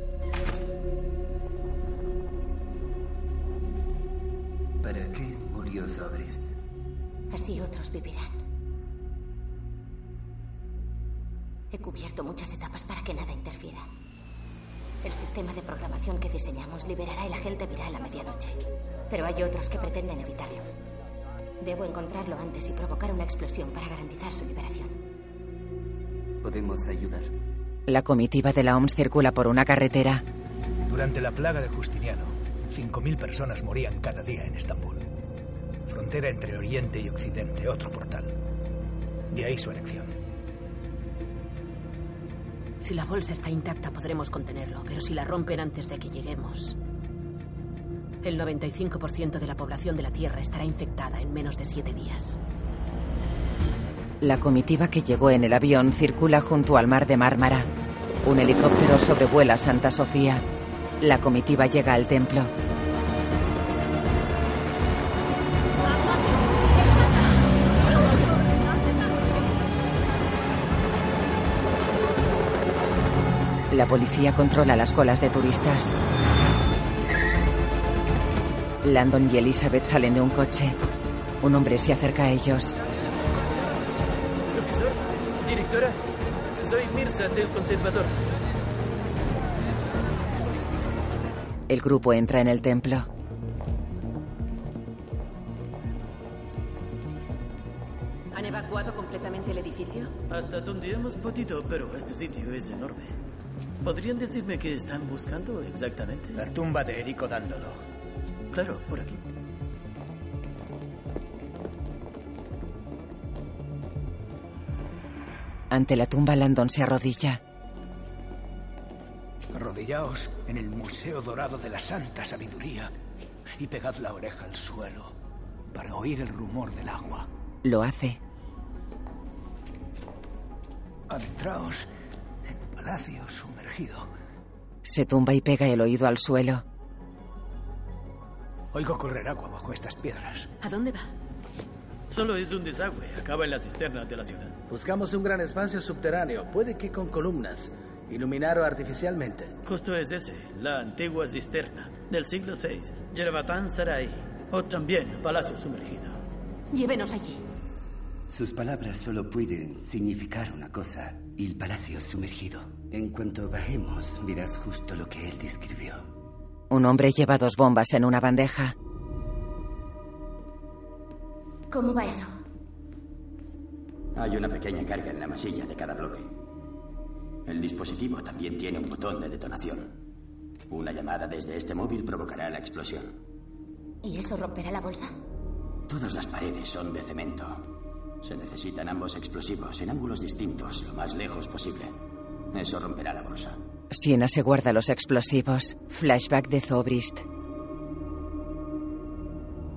He cubierto muchas etapas para que nada interfiera. El sistema de programación que diseñamos liberará el agente viral a medianoche. Pero hay otros que pretenden evitarlo. Debo encontrarlo antes y provocar una explosión para garantizar su liberación. ¿Podemos ayudar? La comitiva de la OMS circula por una carretera. Durante la plaga de Justiniano, 5.000 personas morían cada día en Estambul. Frontera entre Oriente y Occidente, otro portal. De ahí su elección. Si la bolsa está intacta podremos contenerlo, pero si la rompen antes de que lleguemos, el 95% de la población de la Tierra estará infectada en menos de siete días. La comitiva que llegó en el avión circula junto al mar de Mármara. Un helicóptero sobrevuela Santa Sofía. La comitiva llega al templo. La policía controla las colas de turistas. Landon y Elizabeth salen de un coche. Un hombre se acerca a ellos. Profesor, directora, soy Mirza del Conservador. El grupo entra en el templo. ¿Han evacuado completamente el edificio? Hasta donde hemos podido, pero este sitio es enorme. ¿Podrían decirme qué están buscando exactamente? La tumba de Erico Dándolo. Claro, por aquí. Ante la tumba, Landon se arrodilla. Arrodillaos en el Museo Dorado de la Santa Sabiduría y pegad la oreja al suelo para oír el rumor del agua. Lo hace. Adentraos palacio sumergido. Se tumba y pega el oído al suelo. Oigo correr agua bajo estas piedras. ¿A dónde va? Solo es un desagüe. Acaba en la cisterna de la ciudad. Buscamos un gran espacio subterráneo, puede que con columnas, iluminado artificialmente. Justo es ese, la antigua cisterna del siglo VI, Yerevatán Sarai, o también Palacio Sumergido. Llévenos allí. Sus palabras solo pueden significar una cosa, el palacio sumergido. En cuanto bajemos, verás justo lo que él describió. Un hombre lleva dos bombas en una bandeja. ¿Cómo va eso? Hay una pequeña carga en la masilla de cada bloque. El dispositivo también tiene un botón de detonación. Una llamada desde este móvil provocará la explosión. ¿Y eso romperá la bolsa? Todas las paredes son de cemento. Se necesitan ambos explosivos en ángulos distintos, lo más lejos posible. Eso romperá la bolsa. Siena se guarda los explosivos. Flashback de Zobrist.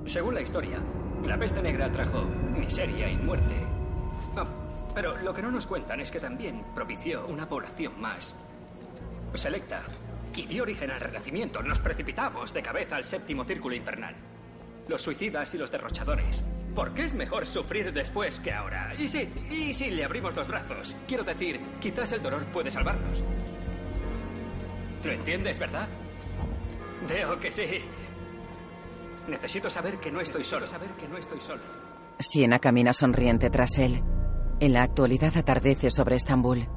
Según la historia, la peste negra trajo miseria y muerte. No, pero lo que no nos cuentan es que también propició una población más selecta y dio origen al renacimiento. Nos precipitamos de cabeza al séptimo círculo infernal. los suicidas y los derrochadores. ¿Por qué es mejor sufrir después que ahora? Y sí, y si le abrimos los brazos. Quiero decir, quizás el dolor puede salvarnos. ¿Lo entiendes, verdad? Veo que sí. Necesito saber que no estoy solo. Saber que no estoy solo. Siena camina sonriente tras él. En la actualidad atardece sobre Estambul.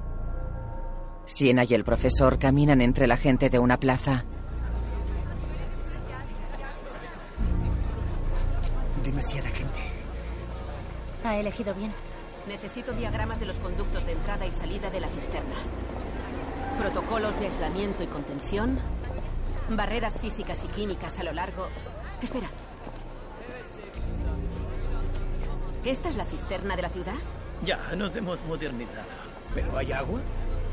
Siena y el profesor caminan entre la gente de una plaza. Demasiada. Ha elegido bien. Necesito diagramas de los conductos de entrada y salida de la cisterna. Protocolos de aislamiento y contención. Barreras físicas y químicas a lo largo. Espera. ¿Esta es la cisterna de la ciudad? Ya, nos hemos modernizado. ¿Pero hay agua?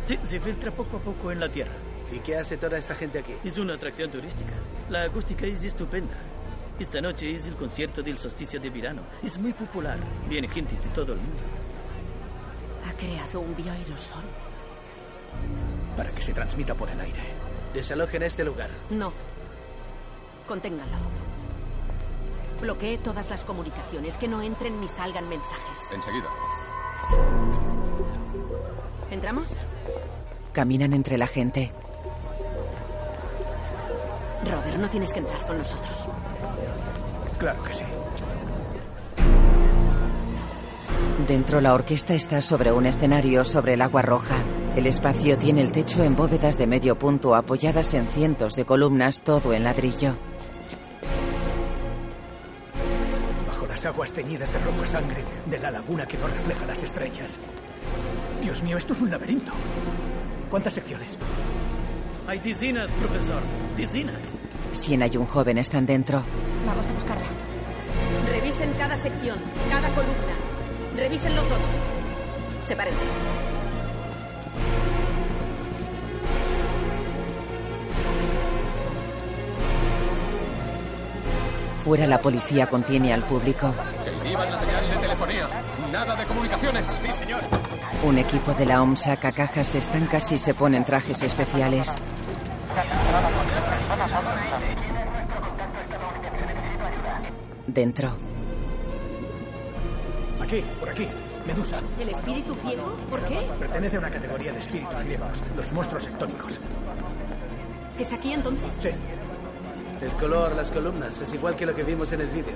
Sí, se filtra poco a poco en la tierra. ¿Y qué hace toda esta gente aquí? Es una atracción turística. La acústica es estupenda. Esta noche es el concierto del solsticio de verano. Es muy popular. Viene gente de todo el mundo. ¿Ha creado un bioaerosol? Para que se transmita por el aire. Desalojen este lugar. No. Conténganlo. Bloquee todas las comunicaciones, que no entren ni salgan mensajes. Enseguida. ¿Entramos? Caminan entre la gente. Robert, no tienes que entrar con nosotros. Claro que sí. Dentro la orquesta está sobre un escenario sobre el agua roja. El espacio tiene el techo en bóvedas de medio punto apoyadas en cientos de columnas, todo en ladrillo. Bajo las aguas teñidas de rojo sangre de la laguna que no refleja las estrellas. Dios mío, esto es un laberinto. ¿Cuántas secciones? Hay decenas, profesor. Decenas. Siena y un joven están dentro. Vamos a buscarla. Revisen cada sección, cada columna. Revísenlo todo. Sepárense. Fuera la policía contiene al público. Que inhiban la señal de telefonía. Nada de comunicaciones. Sí, señor. Un equipo de la OMS saca cajas estancas y se ponen trajes especiales. Dentro. Aquí, por aquí. Medusa. ¿El espíritu ciego? ¿Por qué? Pertenece a una categoría de espíritus griegos, los monstruos sectónicos. ¿Es aquí entonces? Sí. El color, las columnas, es igual que lo que vimos en el vídeo.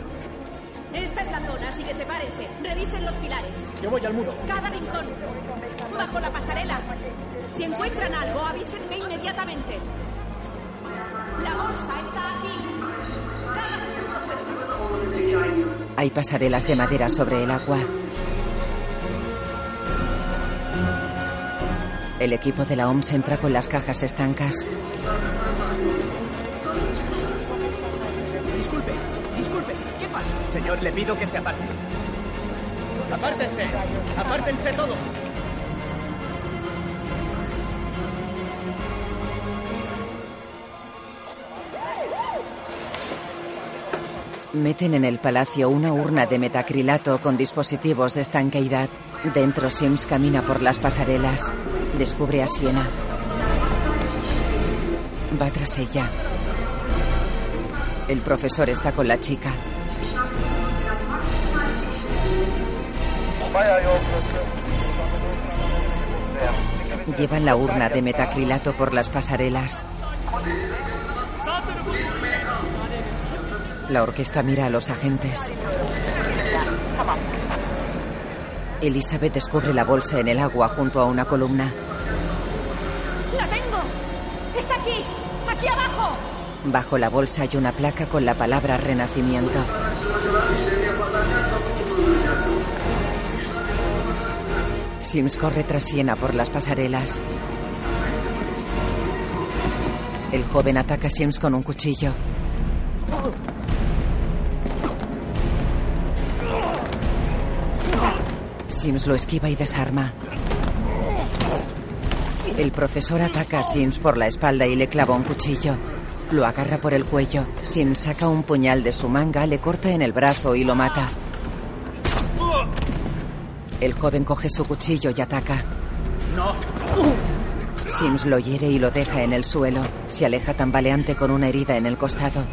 Esta es la zona, así que sepárense. Revisen los pilares. Yo voy al muro. Cada rincón. Bajo la pasarela. Si encuentran algo, avísenme inmediatamente. La bolsa está aquí. Hay pasarelas de madera sobre el agua. El equipo de la OMS entra con las cajas estancas. Disculpe, disculpe, ¿qué pasa? Señor, le pido que se aparte. Apártense. Apártense todos. Meten en el palacio una urna de metacrilato con dispositivos de estanqueidad. Dentro Sims camina por las pasarelas. Descubre a Siena. Va tras ella. El profesor está con la chica. Llevan la urna de metacrilato por las pasarelas. La orquesta mira a los agentes. Elizabeth descubre la bolsa en el agua junto a una columna. ¡La tengo! ¡Está aquí! ¡Aquí abajo! Bajo la bolsa hay una placa con la palabra renacimiento. Sims corre tras Siena por las pasarelas. El joven ataca a Sims con un cuchillo. Sims lo esquiva y desarma. El profesor ataca a Sims por la espalda y le clava un cuchillo. Lo agarra por el cuello. Sims saca un puñal de su manga, le corta en el brazo y lo mata. El joven coge su cuchillo y ataca. No. Sims lo hiere y lo deja en el suelo. Se aleja tambaleante con una herida en el costado.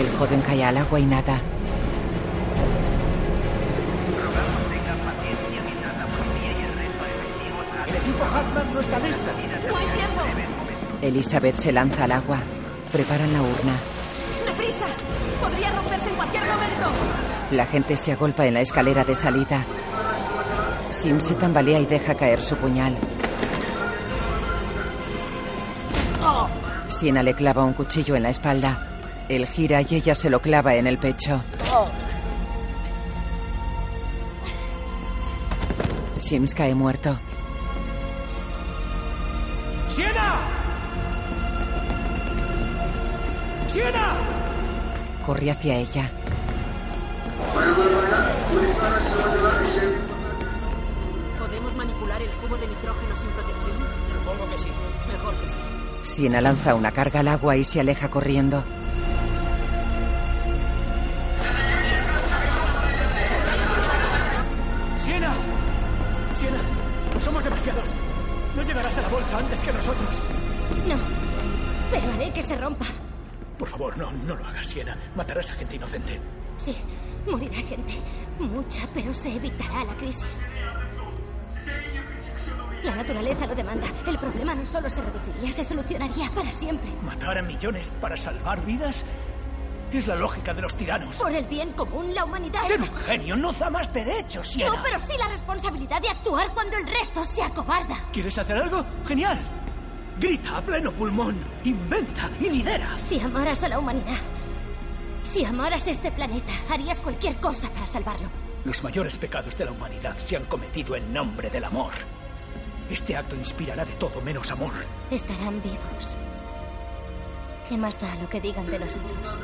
El joven cae al agua y nada. El equipo Hackman no está listo. ¡No hay tiempo! Elizabeth se lanza al agua. Preparan la urna. ¡Deprisa! ¡Podría romperse en cualquier momento! La gente se agolpa en la escalera de salida. Sim se tambalea y deja caer su puñal. Siena le clava un cuchillo en la espalda. Él gira y ella se lo clava en el pecho. Sims cae muerto. ¡Siena! ¡Siena! Corre hacia ella. ¿Podemos manipular el cubo de nitrógeno sin protección? Supongo que sí. Mejor que sí. Siena lanza una carga al agua y se aleja corriendo. Antes que nosotros. No. Pero haré que se rompa. Por favor, no, no lo hagas, Siena. Matarás a gente inocente. Sí, morirá gente. Mucha, pero se evitará la crisis. La naturaleza lo demanda. El problema no solo se reduciría, se solucionaría para siempre. ¿Matar a millones para salvar vidas? Es la lógica de los tiranos. Por el bien común, la humanidad. Ser un genio no da más derechos, Siena. No, pero sí la responsabilidad de actuar cuando el resto se acobarda. ¿Quieres hacer algo? ¡Genial! Grita a pleno pulmón, inventa y lidera. Si amaras a la humanidad, si amaras este planeta, harías cualquier cosa para salvarlo. Los mayores pecados de la humanidad se han cometido en nombre del amor. Este acto inspirará de todo menos amor. Estarán vivos. ¿Qué más da lo que digan de nosotros?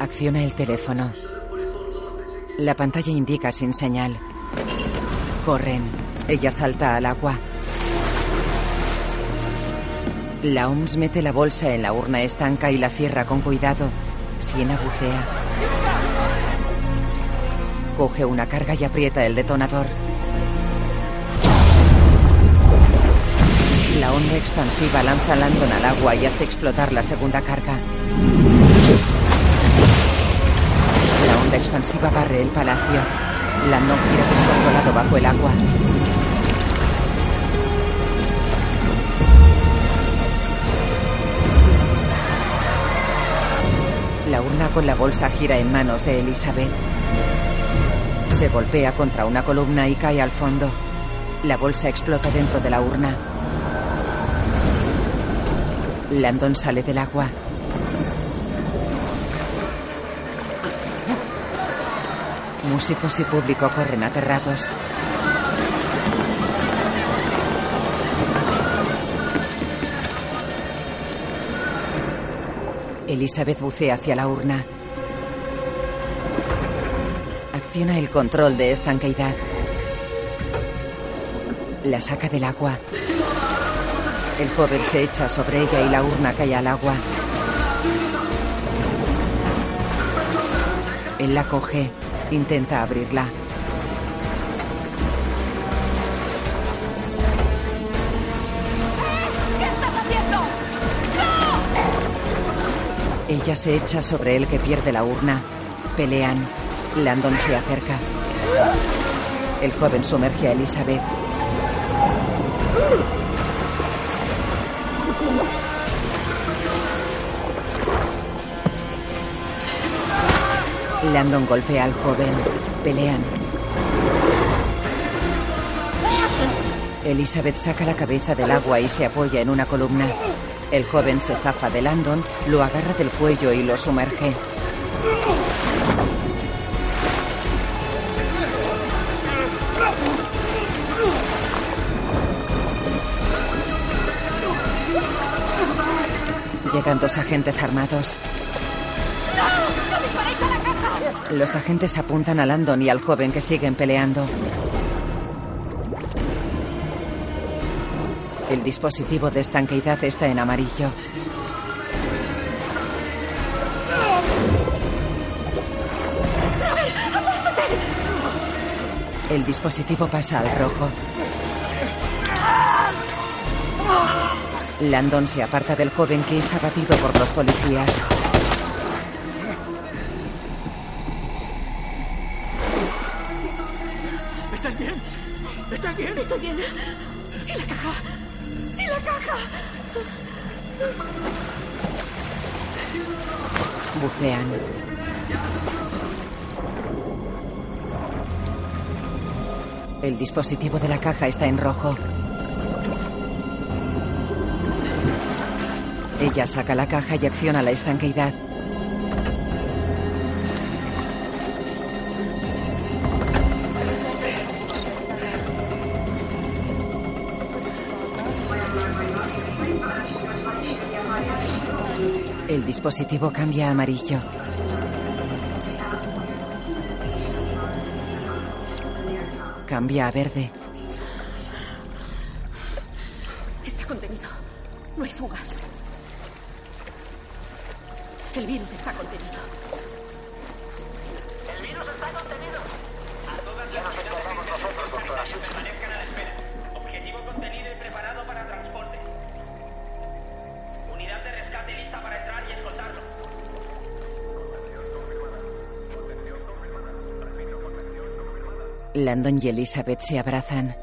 Acciona el teléfono. La pantalla indica sin señal. Corren. Ella salta al agua. La OMS mete la bolsa en la urna estanca y la cierra con cuidado. Siena bucea. Coge una carga y aprieta el detonador. La onda expansiva lanza a Landon al agua y hace explotar la segunda carga. La onda expansiva barre el palacio. Landon gira descontrolado bajo el agua. La urna con la bolsa gira en manos de Elizabeth. Se golpea contra una columna y cae al fondo. La bolsa explota dentro de la urna. Landon sale del agua. Músicos y público corren aterrados. Elizabeth bucea hacia la urna. Acciona el control de estanqueidad. La saca del agua. El joven se echa sobre ella y la urna cae al agua. Él la coge. Intenta abrirla. ¿Qué estás haciendo? Ella se echa sobre él que pierde la urna. Pelean. Landon se acerca. El joven sumerge a Elizabeth. Landon golpea al joven. Pelean. Elizabeth saca la cabeza del agua y se apoya en una columna. El joven se zafa de Landon, lo agarra del cuello y lo sumerge. Llegan dos agentes armados. Los agentes apuntan a Landon y al joven que siguen peleando. El dispositivo de estanqueidad está en amarillo. El dispositivo pasa al rojo. Landon se aparta del joven que es abatido por los policías. Dispositivo de la caja está en rojo. Ella saca la caja y acciona la estanqueidad. El dispositivo cambia a amarillo. Cambia a verde. Y Elizabeth se abrazan.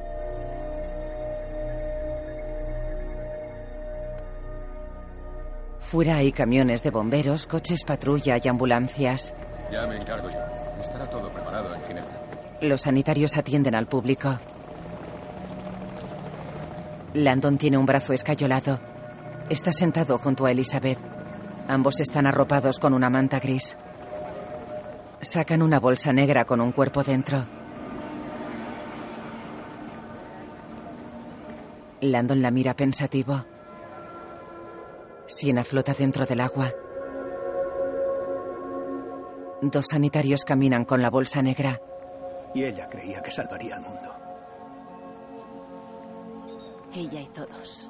Fuera hay camiones de bomberos, coches patrulla y ambulancias. Ya me encargo yo. Estará todo preparado en Ginebra. Los sanitarios atienden al público. Landon tiene un brazo escayolado. Está sentado junto a Elizabeth. Ambos están arropados con una manta gris. Sacan una bolsa negra con un cuerpo dentro. Landon la mira pensativo. Siena flota dentro del agua. Dos sanitarios caminan con la bolsa negra. Y ella creía que salvaría al mundo. Ella y todos.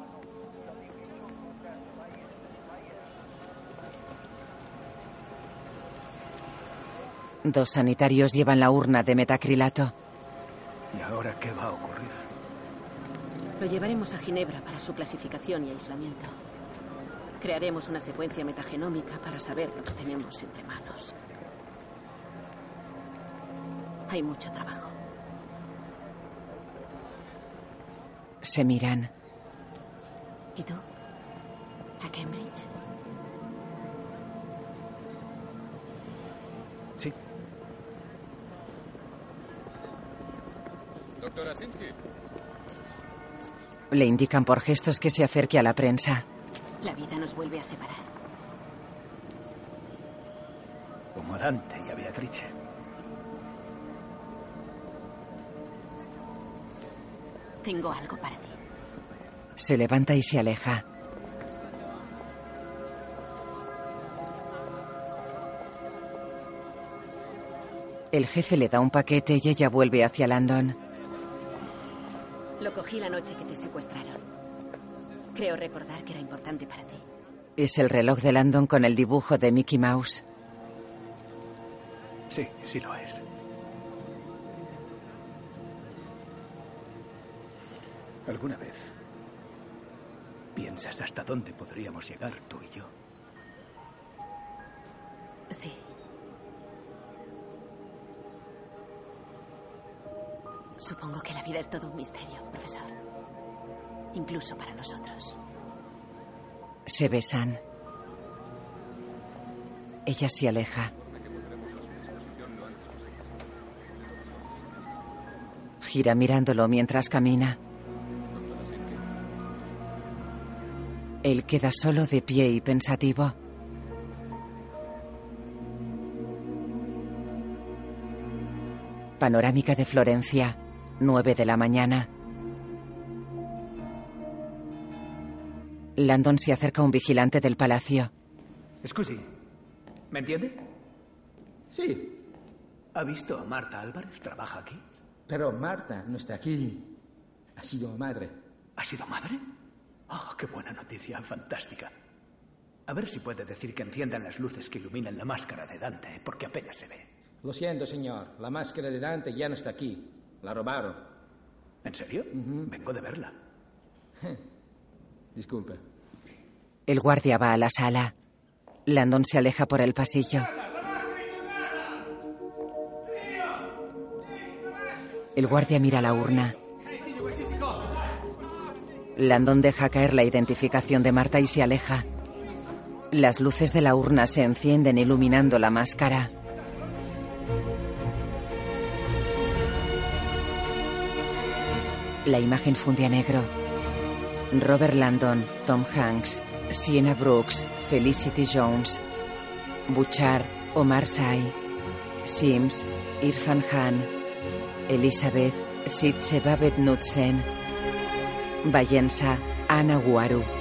Dos sanitarios llevan la urna de metacrilato. ¿Y ahora qué va a ocurrir? Lo llevaremos a Ginebra para su clasificación y aislamiento. Crearemos una secuencia metagenómica para saber lo que tenemos entre manos. Hay mucho trabajo. Se miran. ¿Y tú? ¿A Cambridge? Sí. Doctora Sinsky. Le indican por gestos que se acerque a la prensa. La vida nos vuelve a separar. Como a Dante y a Beatrice. Tengo algo para ti. Se levanta y se aleja. El jefe le da un paquete y ella vuelve hacia Landon. Lo cogí la noche que te secuestraron. Creo recordar que era importante para ti. Es el reloj de Landon con el dibujo de Mickey Mouse. Sí, sí lo es. ¿Alguna vez piensas hasta dónde podríamos llegar tú y yo? Sí. Supongo que la vida es todo un misterio, profesor. Incluso para nosotros. Se besan. Ella se aleja. Gira mirándolo mientras camina. Él queda solo de pie y pensativo. Panorámica de Florencia, 9 de la mañana. Landon se acerca a un vigilante del palacio. Scusi, ¿me entiende? Sí, ¿Ha visto a Marta Álvarez? ¿Trabaja aquí? Pero Marta no está aquí. Ha sido madre. ¿Ha sido madre? Oh, qué buena noticia, fantástica. A ver si puede decir que enciendan las luces que iluminan la máscara de Dante, porque apenas se ve. Lo siento, señor. La máscara de Dante ya no está aquí. La robaron. ¿En serio? Vengo de verla. Disculpe. El guardia va a la sala. Landon se aleja por el pasillo. El guardia mira la urna. Landon deja caer la identificación de Marta y se aleja. Las luces de la urna se encienden iluminando la máscara. La imagen funde a negro. Robert Landon, Tom Hanks, Sienna Brooks, Felicity Jones, Bouchard, Omar Sy, Sims, Irfan Khan, Elizabeth, Sitze Babet Knudsen, Bayensa, Ana Guaru.